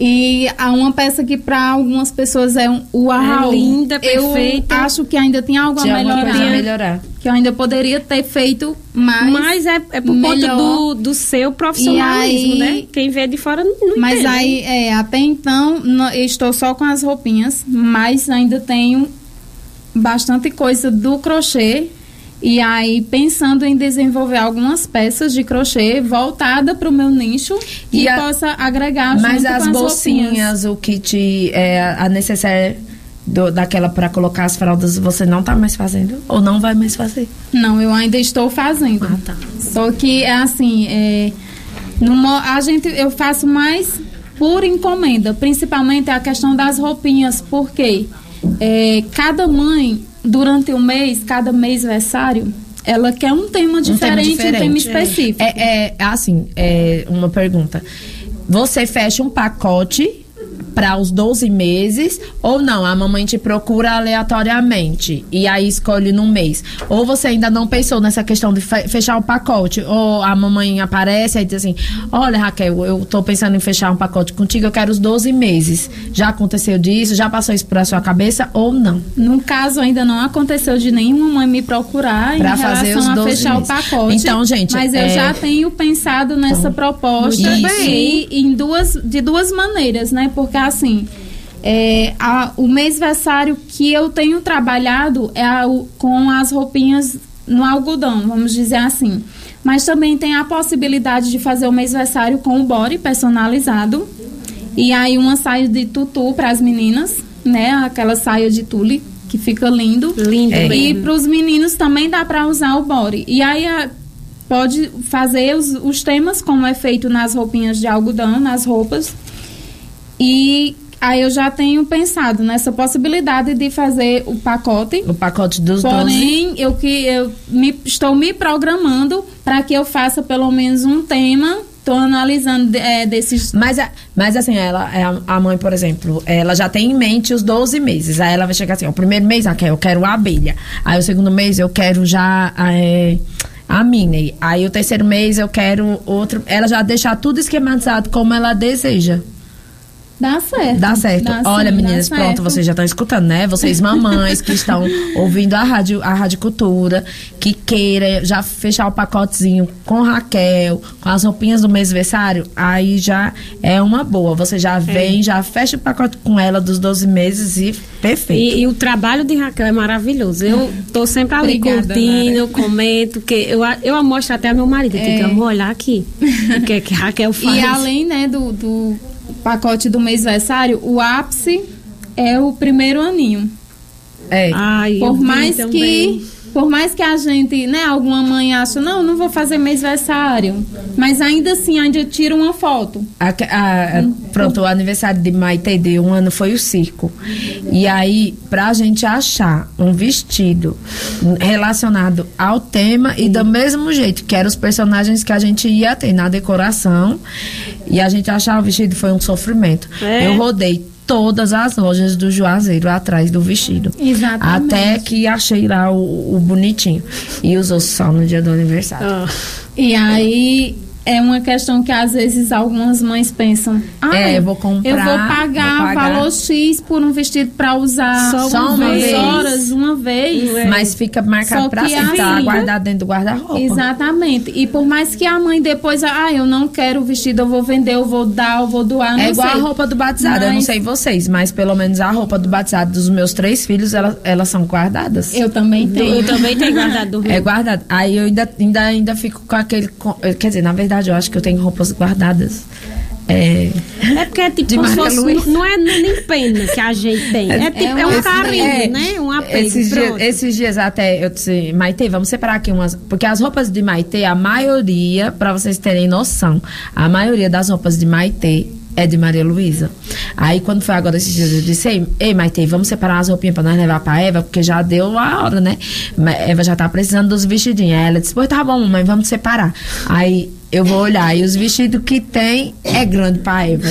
e há uma peça que para algumas pessoas é um uau. É linda, Eu perfeita. acho que ainda tem algo a coisa a melhorar. melhorar. Que eu ainda poderia ter feito mais. Mas é, é por conta melhor. do, do seu profissionalismo, E aí- né? Quem vê de fora não, não Mas entende. aí, é, até então, eu estou só com as roupinhas, mas ainda tenho bastante coisa do crochê. E aí, pensando em desenvolver algumas peças de crochê voltada para o meu nicho E que a- possa agregar Mas as as roupinhas. bolsinhas, o kit, é, a necessaire do- daquela para colocar as fraldas, você não tá mais fazendo? Ou não vai mais fazer? Não, eu ainda estou fazendo. Ah, tá. Só que é assim, é, no mo- a gente, eu faço mais por encomenda, principalmente a questão das roupinhas, porque é, cada mãe, durante o mês, cada mês versário, ela quer um tema diferente, um tema, específico. É, é assim, é uma pergunta. Você fecha um pacote para os 12 meses ou não? A mamãe te procura aleatoriamente e aí escolhe num mês. Ou você ainda não pensou nessa questão de fe- fechar o pacote? Ou a mamãe aparece e diz assim: Olha, Raquel, eu tô pensando em fechar um pacote contigo, eu quero os 12 meses. Já aconteceu disso? Já passou isso pra sua cabeça ou não? No caso, ainda não aconteceu de nenhuma mãe me procurar Pra em fazer relação os a 12 fechar meses. o pacote. Então, gente, Mas eu é- Então, já tenho pensado nessa proposta muito e em duas, de duas maneiras, né? Porque assim. é, a- o mêsversário que eu tenho trabalhado é a- com as roupinhas no algodão, vamos dizer assim. Mas também tem a possibilidade de fazer o mêsversário com o body personalizado. E aí uma saia de tutu para as meninas, né? Aquela saia de tule que fica lindo. Lindo É. E para os meninos também dá para usar o body. E aí a- pode fazer os, os temas como é feito nas roupinhas de algodão, nas roupas. E aí eu já tenho pensado nessa possibilidade de fazer o pacote. O pacote dos 12. Porém, eu que eu me, estou me programando para que eu faça pelo menos um tema. Estou analisando é, desses Mas, mas assim, ela, é a, mãe, por exemplo, ela já tem em mente os 12 meses. Aí ela vai chegar assim, o primeiro mês, ah, eu quero a abelha. Aí o segundo mês eu quero já é, a Minnie. Aí o terceiro mês eu quero outro. Ela já deixar tudo esquematizado como ela deseja. Dá certo. Dá certo. Dá Olha, sim, meninas, pronto, certo. vocês já estão escutando, né? Vocês mamães que estão ouvindo a rádio, a Rádio Cultura, que queira já fechar o pacotezinho com Raquel, com as roupinhas do mês aniversário, aí já é uma boa. Você já vem, já fecha o pacote com ela dos 12 meses e perfeito. E, e o trabalho de Raquel é maravilhoso. Eu tô sempre ali Obrigada, curtindo, Nara. eu comento, que eu, a- eu mostro até ao meu marido, É. que vamos olhar aqui. O que é que Raquel faz? E além, né, do, do pacote do mês versário, o ápice é o primeiro aninho. É. Ai, Por mais também. Por mais que a gente, né, alguma mãe acha, não, não vou fazer mês versário, mas ainda assim ainda tira uma foto. A- a- a- pronto, o aniversário de Maite de um ano foi o circo. E aí, pra gente achar um vestido relacionado ao tema e do mesmo jeito que eram os personagens que a gente ia ter na decoração, e a gente achar o vestido foi um sofrimento. É. Eu rodei todas as lojas do Juazeiro atrás do vestido. Exatamente. Até que achei lá o, o bonitinho. E usou só no dia do aniversário. Ah, E aí é uma questão que às vezes algumas mães pensam, ah, É, eu vou comprar, eu vou pagar, vou pagar." valor X por um vestido pra usar Só uma duas vez. horas, uma vez. Mas fica marcado Só sempre, tá assim- guardado dentro do guarda-roupa. Exatamente. E por mais que a mãe depois, ah, eu não quero o vestido, eu vou vender, eu vou dar, eu vou doar, não É igual sei. a roupa do batizado. Eu não Mas- sei vocês, mas pelo menos a roupa do batizado dos meus três filhos, ela- elas são guardadas. Eu também tenho. eu também tenho guardado do É guardado. Aí eu ainda, ainda, ainda fico com aquele. com- Quer dizer, na verdade, eu acho que eu tenho roupas guardadas. É. É porque é tipo, De como fosse, não é nem pena que a gente tem. É, tipo, é, um carinho, é, né? Um apego. Esses dias, esses dias até eu disse, Maite, vamos separar aqui umas. Porque as roupas de Maite, a maioria, pra vocês terem noção, a maioria das roupas de Maite é de Maria Luísa. Aí quando foi agora esses dias, eu disse, ei, ei Maite, vamos separar as roupinhas pra nós levar pra Eva, porque já deu a hora, né? Eva já tá precisando dos vestidinhos. Aí ela disse, pois tá bom, mamãe, vamos separar. Aí eu vou olhar, e os vestidos que tem é grande pra Eva.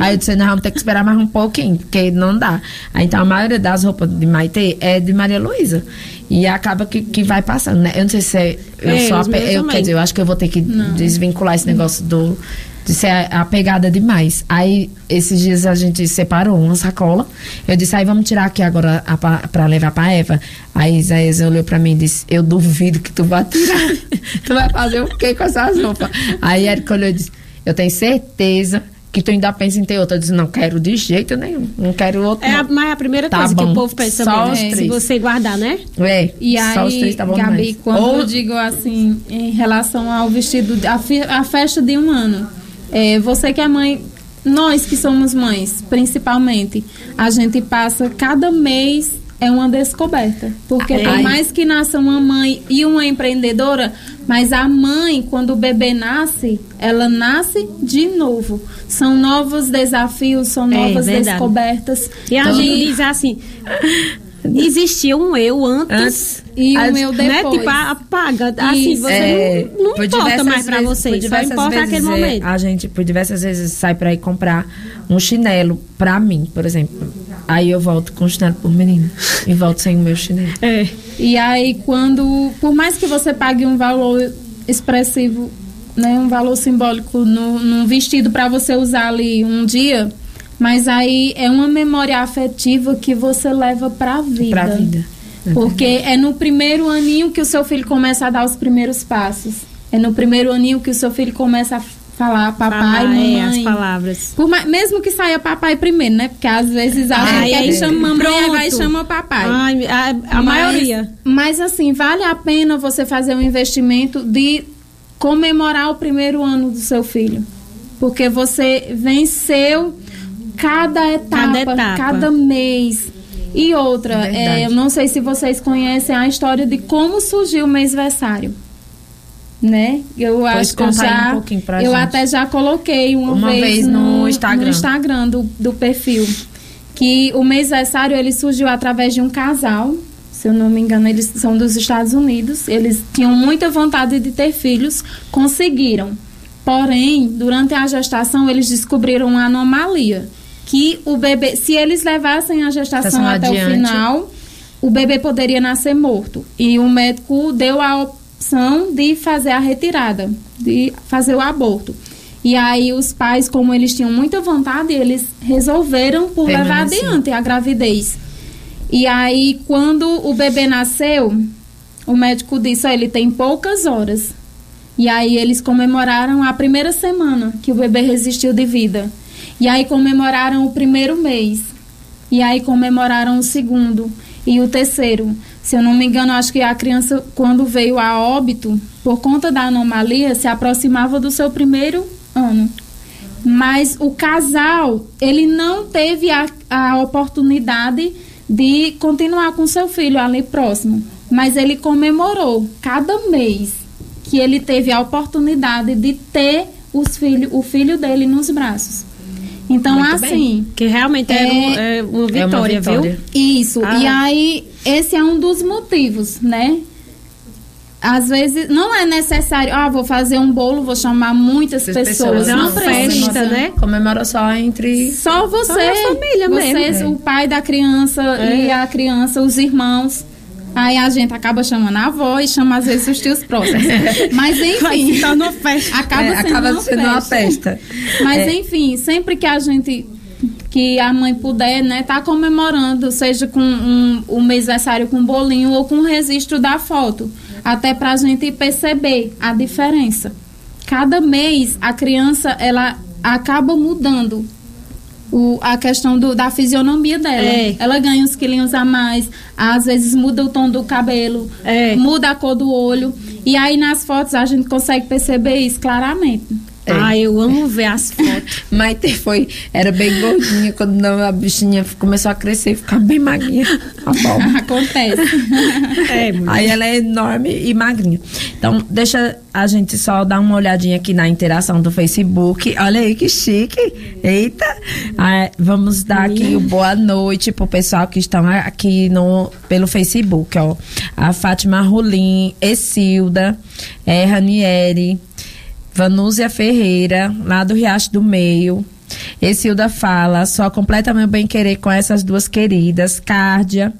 Aí eu disse, nós vamos ter que esperar mais um pouquinho, porque não dá. Aí então a maioria das roupas de Maite é de Maria Luísa. E acaba que, que vai passando, né? Eu não sei se é, eu É, sou meus eu, também. quer dizer, eu acho que eu vou ter que desvincular esse negócio do de ser a- apegada demais. Aí, esses dias a gente separou uma sacola. Eu disse, aí vamos tirar aqui agora a, pa- pra levar pra Eva. Aí Isaías olhou pra mim e disse, eu duvido que tu vai tirar. tu vai fazer o quê com essas roupas? Aí Érica olhou e disse, eu tenho certeza que tu ainda pensa em ter outra. Eu disse, não quero de jeito nenhum. Não quero outra. É a, mas é a primeira Tá coisa que bom. o povo pensa Só os né? Se você guardar, né? É, E só os aí, três tá bom Gabi, demais. quando Ou- eu digo assim, em relação ao vestido, a, a festa de um ano, é, você que é mãe, nós que somos mães, principalmente, a gente passa cada mês é uma descoberta. Porque por Ai. mais que nasça uma mãe e uma empreendedora, mas a mãe, quando o bebê nasce, ela nasce de novo. São novos desafios, são É, novas verdade. descobertas. E a Então, gente diz assim: existia um eu antes. Antes. E o As- meu Né? depois. Tipo, apaga. Assim, Isso. você É, não, não por importa mais pra vezes- você. Só importa vezes, aquele é, momento. A gente, por diversas vezes, sai pra ir comprar um chinelo pra mim, por exemplo. Aí eu volto com o chinelo por menino. E volto sem o meu chinelo. É. E aí, quando, por mais que você pague um valor expressivo, né, um valor simbólico no, num vestido para você usar ali um dia, mas aí é uma memória afetiva que você leva para a vida. Pra vida. Porque é no primeiro aninho que o seu filho começa a dar os primeiros passos. É no primeiro aninho que o seu filho começa a falar papai, Falar, mamãe. é, as palavras. Por mais- mesmo que saia papai primeiro, né? Porque às vezes a Ai, gente quer que chame mamãe, vai e chama papai. Ai, a, a Mas- maioria. Mas assim, vale a pena você fazer um investimento de comemorar o primeiro ano do seu filho. Porque você venceu cada etapa, etapa. cada mês. E outra, é, eu não sei se vocês conhecem a história de como surgiu o mêsversário. Né? Eu acho que eu já. um pouquinho pra eu gente. até já coloquei uma, Uma vez no Instagram. no Instagram do, do perfil. Que o mêsversário ele surgiu através de um casal. Se eu não me engano, eles são dos Estados Unidos. Eles tinham muita vontade de ter filhos, conseguiram. Porém, durante a gestação, eles descobriram uma anomalia. Que o bebê, se eles levassem a gestação Gestação até adiante. o final, o bebê poderia nascer morto. E o médico deu a opção de fazer a retirada, de fazer o aborto. E aí os pais, como eles tinham muita vontade, eles resolveram por levar Permanecer. adiante a gravidez. E aí quando o bebê nasceu, o médico disse, ó, ele tem poucas horas. E aí eles comemoraram a primeira semana que o bebê resistiu de vida. E aí comemoraram o primeiro mês. E aí comemoraram o segundo e o terceiro. Se eu não me engano, acho que a criança, quando veio a óbito, por conta da anomalia, se aproximava do seu primeiro ano. Mas o casal, ele não teve a, a oportunidade de continuar com seu filho ali próximo. Mas ele comemorou cada mês que ele teve a oportunidade de ter os filho, o filho dele nos braços. Então, Muito assim. Que realmente é, É- um- é uma vitória, vitória. viu? Isso. Ah. E aí, esse é um dos motivos, né? Às vezes, não é necessário, ah, vou fazer um bolo, vou chamar muitas As pessoas. é uma não festa, precisa. né? Comemora só entre. Só você, Só a família vocês, mesmo. o pai da criança É. e a criança, os irmãos. Aí a gente acaba chamando a avó e chama às vezes os tios próximos. Mas enfim, Tá no festa. acaba É, sendo, acaba uma, sendo uma festa. Mas É. enfim, sempre que a gente que a mãe puder, né, tá comemorando, seja com um, o mêsversário com bolinho ou com o registro da foto, até pra gente perceber a diferença. Cada mês a criança ela acaba mudando o, a questão do, da fisionomia dela. É. Ela ganha uns quilinhos a mais, às vezes muda o tom do cabelo, É. muda a cor do olho. E aí nas fotos a gente consegue perceber isso claramente. É. Ah, eu amo ver as fotos. Maite foi, era bem gordinha, quando não, a bichinha começou a crescer e ficar bem magrinha. A bola. Acontece. É. Aí ela é enorme e magrinha. Então, deixa a gente só dar uma olhadinha aqui na interação do Facebook. Olha aí que chique. Eita. Ah, vamos dar aqui o boa noite pro pessoal que estão aqui no, pelo Facebook, ó. A Fátima Rolim, Essilda, é, Ranieri, Vanúzia Ferreira, lá do Riacho do Meio. Essilda fala, só completa meu bem-querer com essas duas queridas, Cárdia,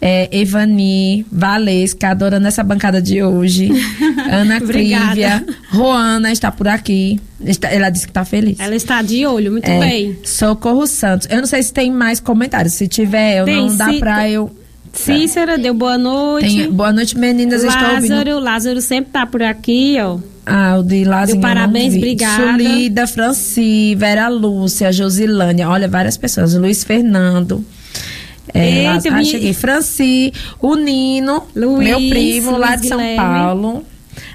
é, Evani, Valesca, adorando essa bancada de hoje. Ana. Clívia, Roana está por aqui. Está- ela disse que está feliz. Ela está de olho, muito É, bem. Socorro Santos. Eu não sei se tem mais comentários. Se tiver, eu Tem, não dá se- pra eu. Cícera, deu boa noite. Tem, boa noite, meninas. Estou ouvindo. Lázaro, Lázaro sempre tá por aqui, ó. Ah, de. Deu eu não parabéns, obrigada. Sulida, Franci, Vera Lúcia, Josilânia. Olha, várias pessoas. Luiz Fernando. É, Eita, ah, minha- cheguei. Franci, o Nino, Luiz, meu primo lá Luiz de São Guilherme. Paulo.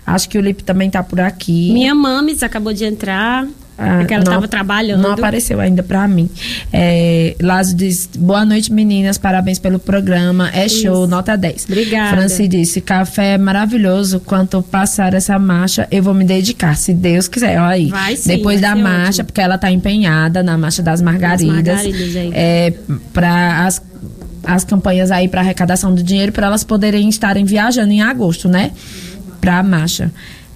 Acho que o Lipe também tá por aqui. Minha mames acabou de entrar. Ah, porque ela estava trabalhando. Não apareceu ainda pra mim. É, Lázaro diz: boa noite, meninas. Parabéns pelo programa. É show, nota 10. Obrigada. Franci disse: café é maravilhoso. Quanto passar essa marcha, eu vou me dedicar, se Deus quiser. Olha aí. Vai sim, Depois vai da marcha, ótimo. porque ela tá empenhada na marcha das Margaridas. Margaridas aí. É, para as, as campanhas aí para arrecadação do dinheiro, para elas poderem estarem viajando em agosto, né? Pra a marcha.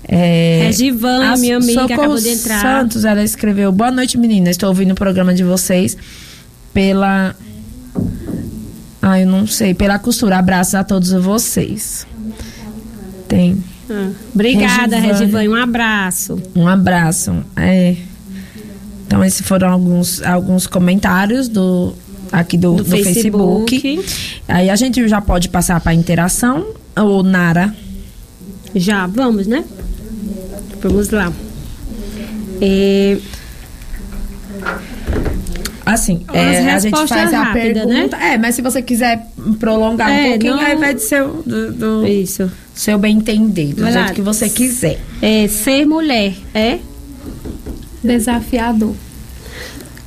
É, Regivan, a minha amiga, Socorro acabou de entrar. Santos, ela escreveu: Boa noite, menina. Estou ouvindo o programa de vocês pela. Ah, eu não sei. Pela costura. Abraços a todos vocês. Tem. Ah, obrigada. Regivane. Um abraço. Um abraço. É. Então, esses foram alguns, alguns comentários do aqui do, Do do Facebook. Facebook. Aí a gente já pode passar para interação. Ou Nara. Já, vamos, né? Vamos lá. É, Assim, As é, a gente faz a rápidas, né? pergunta. É, mas se você quiser prolongar um É, pouquinho, não- aí vai de seu, do, do isso. seu bem entender, do Vai lá. jeito que você quiser. É, ser mulher é? Desafiador.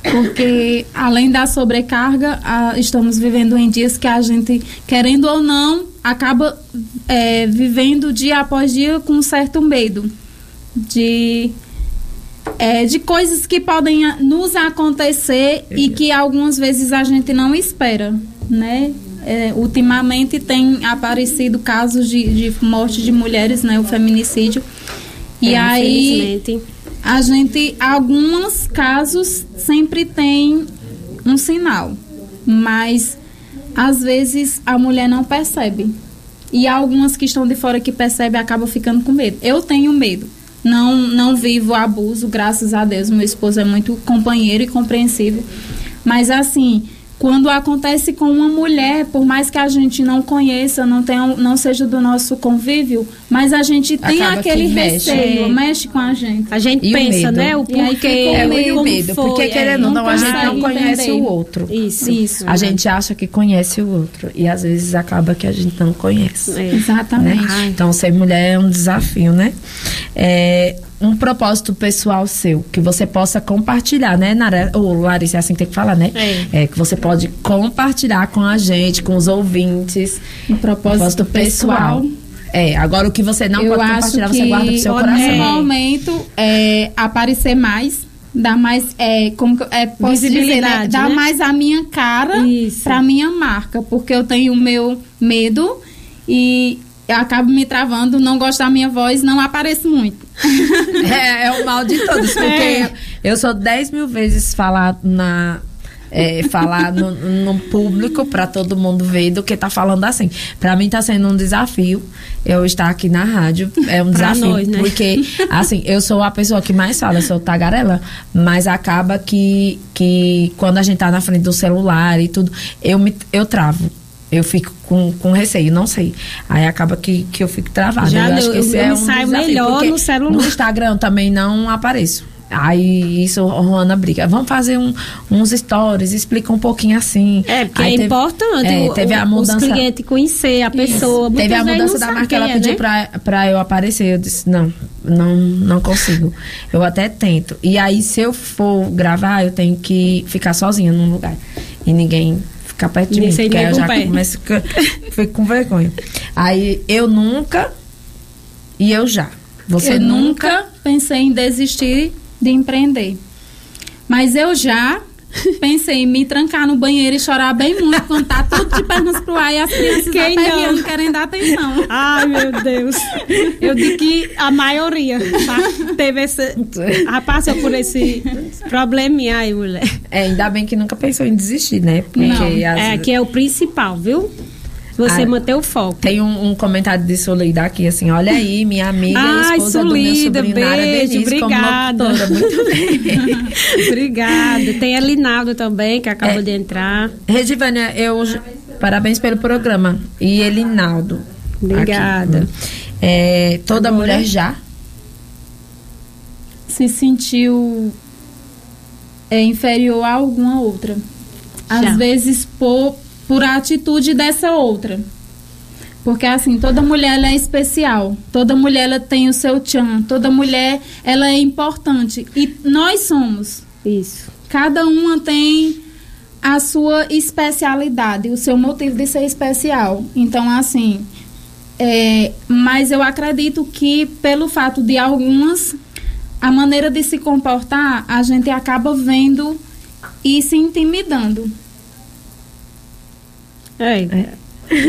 Porque, além da sobrecarga, ah, estamos vivendo em dias que a gente, querendo ou não, acaba é, vivendo dia após dia com um certo medo de, é, de coisas que podem nos acontecer e que algumas vezes a gente não espera, né? É, ultimamente tem aparecido casos de, de morte de mulheres, né? O feminicídio. E É, aí infelizmente. a gente, alguns casos sempre tem um sinal, mas às vezes a mulher não percebe. E algumas que estão de fora que percebem acabam ficando com medo. Eu tenho medo, não, não vivo abuso, graças a Deus. Meu esposo é muito companheiro e compreensivo. Mas assim, quando acontece com uma mulher, por mais que a gente não conheça, não tenha, não seja do nosso convívio, mas a gente tem Acaba aquele que mexe. receio, mexe com a gente. A gente E o pensa, medo? né? O porquê. o É, o medo, foi, porque querendo é, ou não, a gente não conhece entender. o outro. Isso. Isso. A gente acha que conhece o outro e às vezes acaba que a gente não conhece. É. Exatamente. né? Então, ser mulher é um desafio, né? É, um propósito pessoal seu, que você possa compartilhar, né, Nara? Ou Larissa, é assim que tem que falar, né? É. que você pode compartilhar com a gente, com os ouvintes. Um propósito pessoal. É, agora o que você não eu pode acho compartilhar, que você guarda pro seu coração. nesse momento é, aparecer mais, dar mais, é, como que eu- é, posso dizer, né? Dar né? mais a minha cara Isso. pra minha marca, porque eu tenho o meu medo e eu acabo me travando, não gosto da minha voz, não apareço muito. É, é o mal de todos, porque É. eu sou 10 mil vezes falar na. É, falar no, no público pra todo mundo ver do que tá falando assim. Pra mim tá sendo um desafio eu estar aqui na rádio. É um Pra desafio. nós, né? Porque, assim, eu sou a pessoa que mais fala, eu sou tagarela, mas acaba que, que quando a gente tá na frente do celular e tudo, eu, me, eu travo. Eu fico com, com receio, não sei. Aí acaba que, que eu fico travada. Já eu acho eu- eu é me um saio melhor no celular. No Instagram também não apareço. Aí isso, Juana briga. Vamos fazer um, uns stories, explica um pouquinho assim. É, porque Aí é teve- importante é, o- teve a o- mudança. os clientes conhecer a pessoa. Teve a mudança da marca, quem ela é, pediu né? pra, pra eu aparecer. Eu disse, não, não, não consigo. Eu até tento. E aí, se eu for gravar, eu tenho que ficar sozinha num lugar. E ninguém ficar perto de mim. Porque aí eu já pé. começo a ficar- fico com vergonha. Aí, eu nunca e eu já. Você eu nunca... nunca pensei em desistir de empreender. Mas eu já pensei em me trancar no banheiro e chorar bem muito quando tá tudo de pernas pro ar e as crianças Quem não? aperreando, querendo dar atenção. Ai, meu Deus. Eu digo que a maioria tá? teve esse. Passou por esse probleminha aí, mulher. É, ainda bem que nunca pensou em desistir, né? Porque Não. às É, que é o principal, viu? Você Ah. manter o foco. Tem um, um comentário de Soleida aqui, assim, olha aí, minha amiga Ai, esposa do meu sobrinho Nara beijo, Denise como obrigada. Muito bem. Obrigada. Tem a Linaldo também, que acabou É. de entrar. Regivânia, eu parabéns pelo programa. E Elinaldo. Obrigada. É, toda mulher já? Se sentiu é, inferior a alguma outra. Às Já. vezes por, por a atitude dessa outra. Porque assim, toda mulher ela é especial. Toda mulher ela tem o seu tchan. Toda mulher ela é importante. E nós somos. Isso. Cada uma tem a sua especialidade, o seu motivo de ser especial. Então, assim, é, mas eu acredito que pelo fato de algumas, a maneira de se comportar, a gente acaba vendo e se intimidando. É.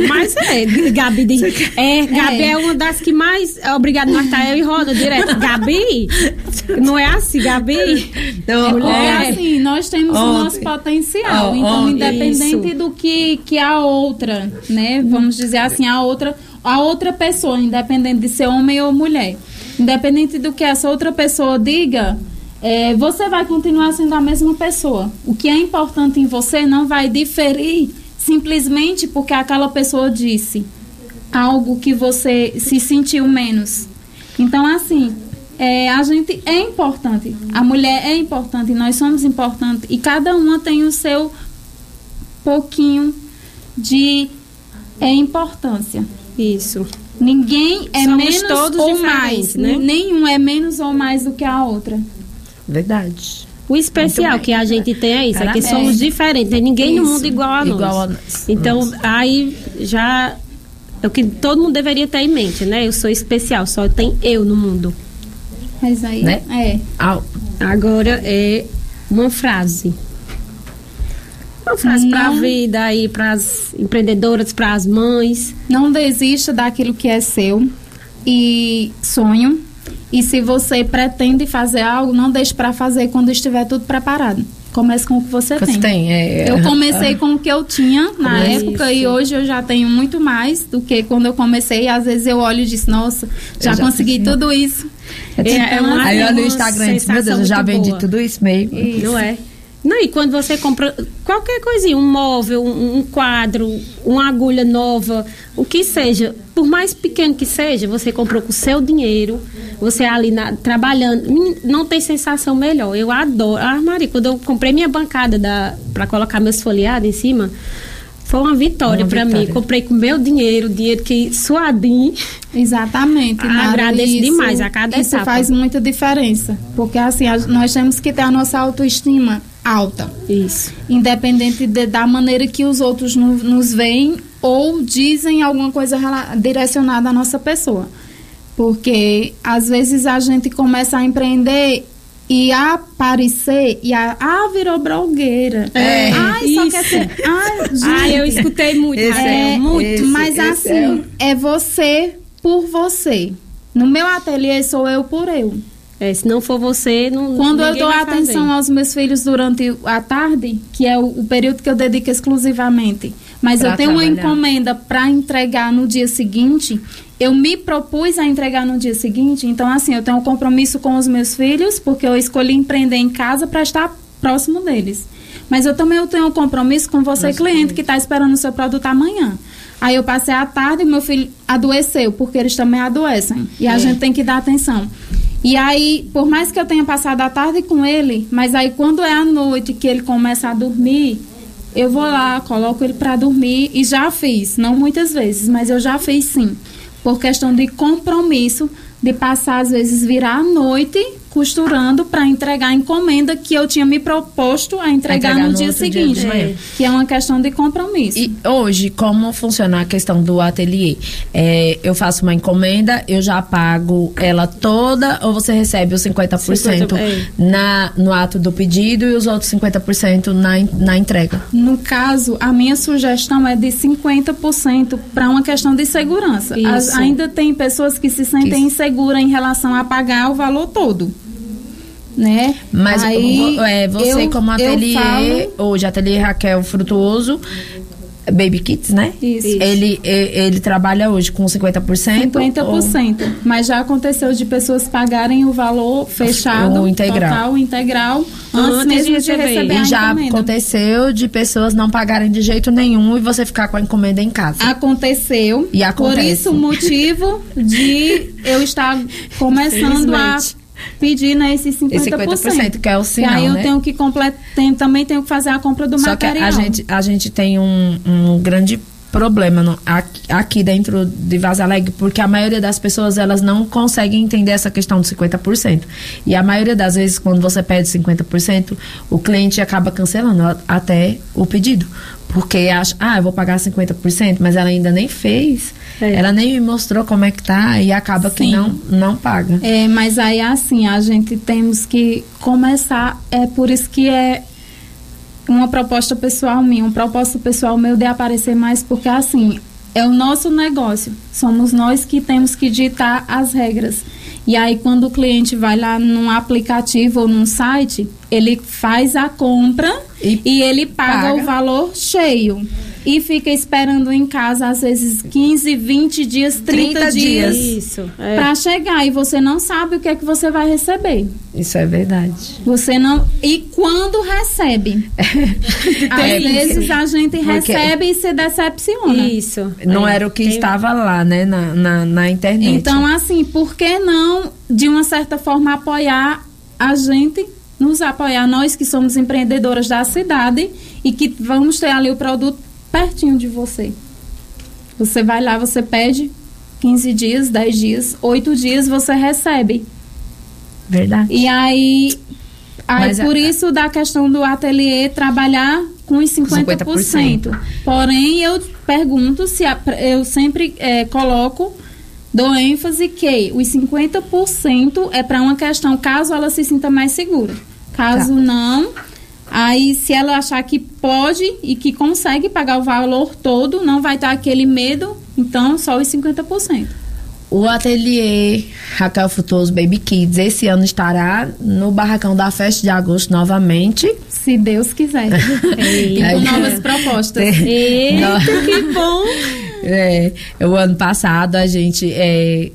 Mas é, Gabi diz. É, Gabi é. uma das que mais. Obrigada, nós tá eu e roda direto. Gabi? Não é assim, Gabi? Então, Porque É. assim, nós temos o Ontem. nosso potencial. Ó, então, ontem. independente Isso. do que, que a outra, né? Vamos dizer assim, a outra, a outra pessoa, independente de ser homem ou mulher, independente do que essa outra pessoa diga, é, você vai continuar sendo a mesma pessoa. O que é importante em você não vai diferir simplesmente porque aquela pessoa disse algo que você se sentiu menos. Então, assim, é, a gente é importante, a mulher é importante, nós somos importantes e cada uma tem o seu pouquinho de é, importância. Isso. Ninguém é Somos menos todos ou mais, né? nenhum é menos ou mais do que a outra. Verdade. O especial que a gente tem é isso, é que somos diferentes, tem ninguém no Isso. mundo igual a nós. Igual a nós. Então, aí já é o que todo mundo deveria ter em mente, né? Eu sou especial, só tem eu no mundo. Mas aí Né? é. Agora é uma frase. Uma frase para a vida aí, para as empreendedoras, para as mães. Não desista daquilo que é seu e sonho. E se você pretende fazer algo, não deixe para fazer quando estiver tudo preparado. Comece com o que você, você tem. tem. É, Eu comecei com o que eu tinha na Isso. época e hoje eu já tenho muito mais do que quando eu comecei. Às vezes eu olho e disse, nossa, já, já consegui fiz, tudo isso. É, é uma, Aí é olha no uma Instagram e diz, meu Deus, eu já vendi boa. tudo isso meio. Não é? Não, e quando você compra qualquer coisinha, um móvel, um, um quadro, uma agulha nova, o que seja, por mais pequeno que seja, você comprou com o seu dinheiro, você ali na- trabalhando, não tem sensação melhor. Eu adoro. Ah, Maria, quando eu comprei minha bancada da, pra colocar meus folheados em cima, foi uma vitória Uma pra mim. Comprei com meu dinheiro, dinheiro que suadinho. Exatamente. Mara, Agradeço isso- demais a cada Isso etapa. faz muita diferença. Porque assim, a- nós temos que ter a nossa autoestima alta. Isso. Independente de- da maneira que os outros no- nos veem ou dizem alguma coisa direcionada à nossa pessoa. Porque às vezes a gente começa a empreender e a aparecer e a ah, virou blogueira. É, Ai, só isso. quer ser. Ai, gente. Ah, eu escutei muito. Raquel, É, muito. esse- mas esse assim, é você por você. No meu ateliê sou eu por eu. É, se não for você, não Quando eu dou atenção fazer. aos meus filhos durante a tarde, que é o, o período que eu dedico exclusivamente, mas Pra eu tenho uma trabalhar. encomenda para entregar no dia seguinte, eu me propus a entregar no dia seguinte, então assim, eu tenho um compromisso com os meus filhos, porque eu escolhi empreender em casa para estar próximo deles. Mas eu também eu tenho um compromisso com você, cliente, que está esperando o seu produto amanhã. Aí eu passei a tarde e meu filho adoeceu, porque eles também adoecem. E a gente tem que dar atenção. E aí, por mais que eu tenha passado a tarde com ele, mas aí quando é a noite que ele começa a dormir, eu vou lá, coloco ele para dormir e já fiz, não muitas vezes, mas eu já fiz sim, por questão de compromisso de passar às vezes virar à noite costurando para entregar a encomenda que eu tinha me proposto a entregar, entregar no, no dia dia seguinte, de manhã. que é uma questão de compromisso. E hoje, como funciona a questão do ateliê? É, eu faço uma encomenda, eu já pago ela toda ou você recebe os 50%, 50%, é. na, no ato do pedido e os outros 50% na, na entrega? No caso, a minha sugestão é de 50% para uma questão de segurança. As- ainda tem pessoas que se sentem inseguras em relação a pagar o valor todo. Né? Mas Aí, é, você eu- como ateliê, falo- hoje ateliê Raquel Frutuoso, Baby Kits, né? Isso. Ele, ele trabalha hoje com 50%? 50%. Mas já aconteceu de pessoas pagarem o valor fechado, O integral. total, integral, antes, Antes de de receber. receber, E já encomenda. aconteceu de pessoas não pagarem de jeito nenhum e você ficar com a encomenda em casa. Aconteceu. E acontece. Por isso o motivo de eu estar começando a. pedir né, esses 50%. Esse 50%, que é o sinal, E aí eu né? tenho que complet... tenho- também tenho que fazer a compra do Só que material. a gente, a gente tem um, um grande problema no- aqui, aqui dentro de Vaza Alegre, porque a maioria das pessoas elas não conseguem entender essa questão dos 50%. E a maioria das vezes, quando você pede 50%, o cliente acaba cancelando até o pedido. Porque acha, ah, eu vou pagar 50%, mas ela ainda nem fez, É. ela nem me mostrou como é que tá, e acaba que Sim. não, não paga. É, mas aí assim, a gente temos que começar, é por isso que é uma proposta pessoal minha, um propósito pessoal meu de aparecer mais, porque assim, é o nosso negócio, somos nós que temos que ditar as regras. E aí quando o cliente vai lá num aplicativo ou num site, ele faz a compra E e, ele paga, paga. o valor cheio. E fica esperando em casa, às vezes, 15, 20 dias, 30, 30 dias. Isso. É. para chegar e você não sabe o que é que você vai receber. Isso é verdade. Você não e quando recebe. Às É, vezes a gente porque- recebe e se decepciona. Isso. Não É. era o que Tem- estava lá, né, na, na, na internet. Então assim, por que não de uma certa forma apoiar a gente, nos apoiar nós que somos empreendedoras da cidade e que vamos ter ali o produto pertinho de você. Você vai lá, você pede 15 dias, 10 dias, 8 dias você recebe. Verdade. E aí, aí Mas a- por isso da questão do ateliê trabalhar com os 50%. Porém, eu pergunto se a- eu sempre eh, coloco, dou ênfase que os 50% é para uma questão caso ela se sinta mais segura. Caso Tá. não, aí se ela achar que pode e que consegue pagar o valor todo, não vai ter aquele medo, então só os 50%. O ateliê Raquel Frutuoso Baby Kids esse ano estará no Barracão da Festa de Agosto novamente. Se Deus quiser. e com novas propostas. Eita, que bom! É, o ano passado a gente é,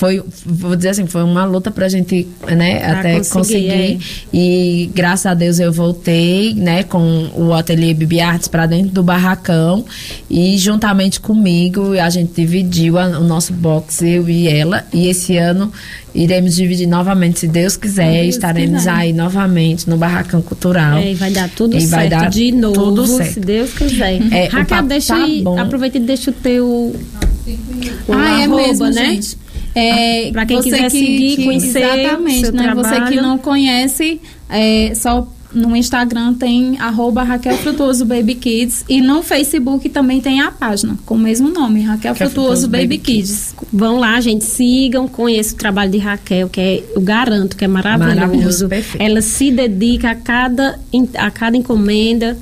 foi, vou dizer assim, foi uma luta pra gente, né, Pra até conseguir, conseguir. é. E graças a Deus eu voltei, né, com o ateliê Bibi Artes pra dentro do barracão e juntamente comigo a gente dividiu a- o nosso box, eu e ela, e esse ano iremos dividir novamente, se Deus quiser, Deus estaremos quiser. aí novamente no barracão cultural. É, e vai dar tudo E certo vai dar de novo, tudo certo. se Deus quiser. É, Raquel, deixa tá aí, aproveita e deixa o teu o Ah, é arroba, mesmo, né? gente. É, Pra quem você quiser que- seguir, que- conhecer Exatamente, né? Você que trabalho. não conhece, é, só no Instagram tem arroba Raquel Frutuoso Baby Kids e no Facebook também tem a página com o mesmo nome, Raquel Raquel Frutuoso Frutuoso Baby Baby Kids. Vão lá, gente, sigam, conheçam o trabalho de Raquel, que é, eu garanto que é maravilhoso. Maravilhoso, perfeito. Ela se dedica a cada, a cada encomenda.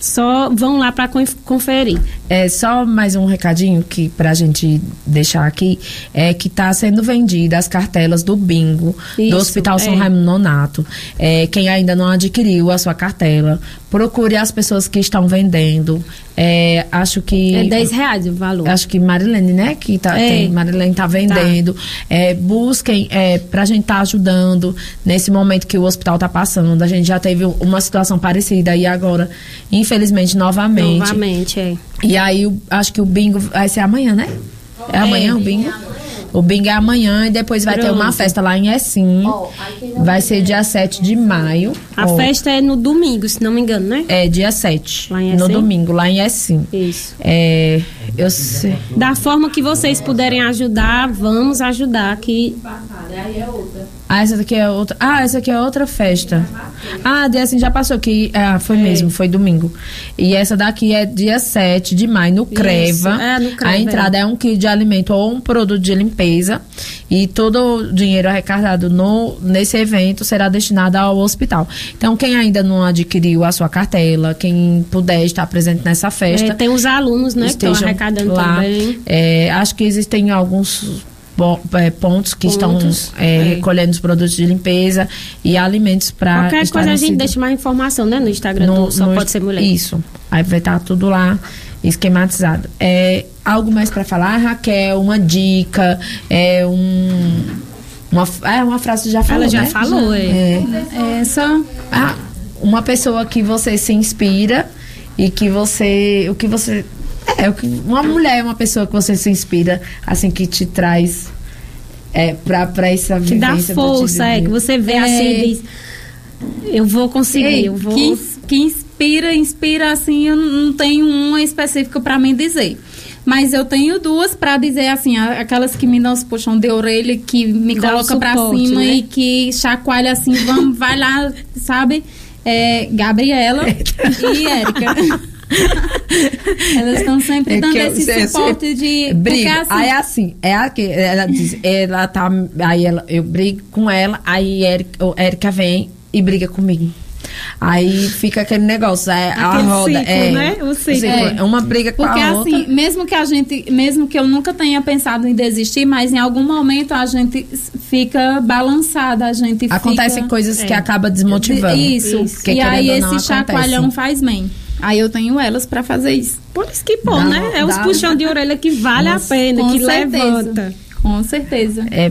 Só vão lá para conferir. É só mais um recadinho que pra gente deixar aqui é que tá sendo vendida as cartelas do bingo Isso, do Hospital São é. Raimundo Nonato. É, quem ainda não adquiriu a sua cartela, procure as pessoas que estão vendendo. É, acho que É 10 reais o valor. Acho que Marilene, né? Que tá, É. tem, Marilene tá vendendo. É, busquem é, pra gente estar ajudando nesse momento que o hospital tá passando. A gente já teve uma situação parecida e agora, infelizmente, novamente. Novamente, é. E aí, acho que o bingo vai ser amanhã, né? É amanhã o bingo? O bingo é amanhã e depois vai ter uma Pronto. festa lá em Essim. Vai ser dia 7 de maio. A Ó, festa é no domingo, se não me engano, né? É dia 7. Lá em No Essim? domingo, lá em Essim. Isso. É, eu sei. Da forma que vocês puderem ajudar, vamos ajudar que Ah, essa daqui é outra. Ah, essa aqui é outra festa. Ah, dia assim já passou que ah, foi mesmo, foi domingo. E essa daqui é dia 7 de maio no Creva. é, no Creva, A entrada é. um quilo de alimento ou um produto de limpeza e todo o dinheiro arrecadado no nesse evento será destinado ao hospital. Então, quem ainda não adquiriu a sua cartela, quem puder estar presente nessa festa, é, tem os alunos, né, que estão arrecadando lá. também. É, acho que existem alguns é, pontos que Pontos, estão é, é. recolhendo os produtos de limpeza e alimentos para Qualquer coisa a gente deixa mais informação, né, no Instagram do Só Pode Ser Mulher. Isso. Aí vai estar tudo lá esquematizado. É, algo mais para falar, Raquel? Uma dica? É um. Uma, é uma frase que já falou. Ela já né? falou, é. É. É só Ah, uma pessoa que você se inspira e que você. O que você. É, uma mulher é uma pessoa que você se inspira, assim, que te traz é, pra, pra essa Que dá força, é, que você vê É. assim e diz, eu vou conseguir, Ei, eu vou... que, que inspira, inspira assim, eu não tenho uma específica para mim dizer. Mas eu tenho duas para dizer assim, aquelas que me dão os puxão de orelha, que me Dá coloca para cima né? e que chacoalha assim, vamos, vai lá, sabe? É, Gabriela e Érica. Elas estão sempre É dando que eu- esse eu- eu- suporte de. Briga. Porque assim, Aí é assim, é aqui, ela diz, ela tá. Aí ela, eu brigo com ela, aí Érica, o Érica vem e briga comigo. Aí fica aquele negócio, é, a roda. ciclo, é, né? O ciclo. é uma briga com Porque a outra. assim, mesmo que a gente, mesmo que eu nunca tenha pensado em desistir, mas em algum momento a gente fica balançada, a gente Acontecem fica... coisas que É. acaba desmotivando. Isso. Porque, e aí esse chacoalhão acontece. faz bem. Aí eu tenho elas pra fazer isso. Por isso que bom, Dá- né? É os dá- puxão de orelha que vale a pena, que certeza. levanta. Com certeza. É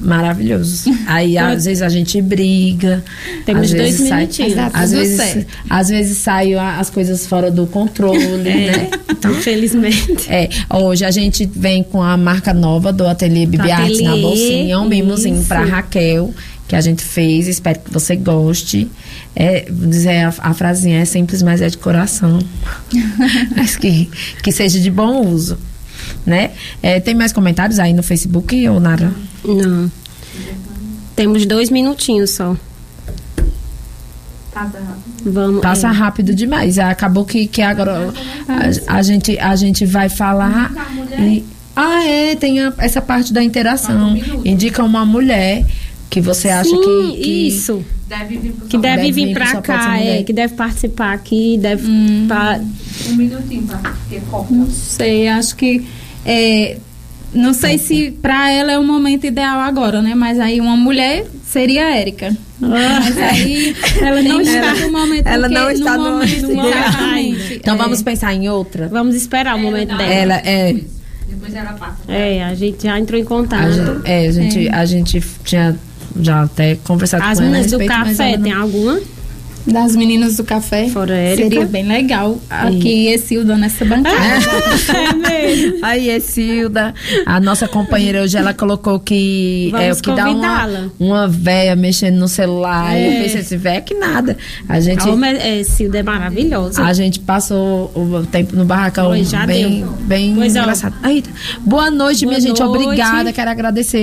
maravilhoso. Aí às vezes a gente briga. Temos dois vezes sai- minutinhos. Tá Às vezes, certo. às vezes saem as coisas fora do controle, né? Infelizmente. É, hoje a gente vem com a marca nova do Ateliê Bibi Do Artes na bolsinha, um mimozinho pra Raquel, que a gente fez, espero que você goste. É, vou dizer a, a frasinha é simples, mas é de coração. mas que, que seja de bom uso, né? É, tem mais comentários aí no Facebook, ou Nara? Não. Temos dois minutinhos só. Vamos. Passa é. rápido demais. Acabou que, que agora a, a gente, a gente vai falar. E, ah, é, tem a- essa parte da interação. Indica uma mulher que você acha Sim, que, que- isso. que deve Deve vir vir pra pro Só Pode Ser cá, é, que deve participar aqui, deve pa- Não sei, acho que. é, não sei se pra ela é o momento ideal agora, né? Mas aí uma mulher seria a Érica. Mas aí ela não está no momento ela não está no momento momento exatamente. Então É. vamos pensar em outra. Vamos esperar o momento dela. Ela é. Depois ela passa. É, a gente já entrou em contato. A gente, é, a gente, a gente tinha já até conversado As com ela a meninas do café, tem alguma? Das meninas do café. Fora Érica. Seria bem legal aqui Exilda nessa bancada. É mesmo. Aí, Exilda, a nossa companheira hoje, ela colocou que é Vamos o que dá uma, uma véia mexendo no celular. É. Eu pensei assim, véia que nada. A gente, Alma é, Cilda é maravilhosa. a gente passou o tempo no barracão Oi, já bem, deu. bem Pois é, engraçado. Boa noite, Boa minha gente. noite. Obrigada, quero agradecer.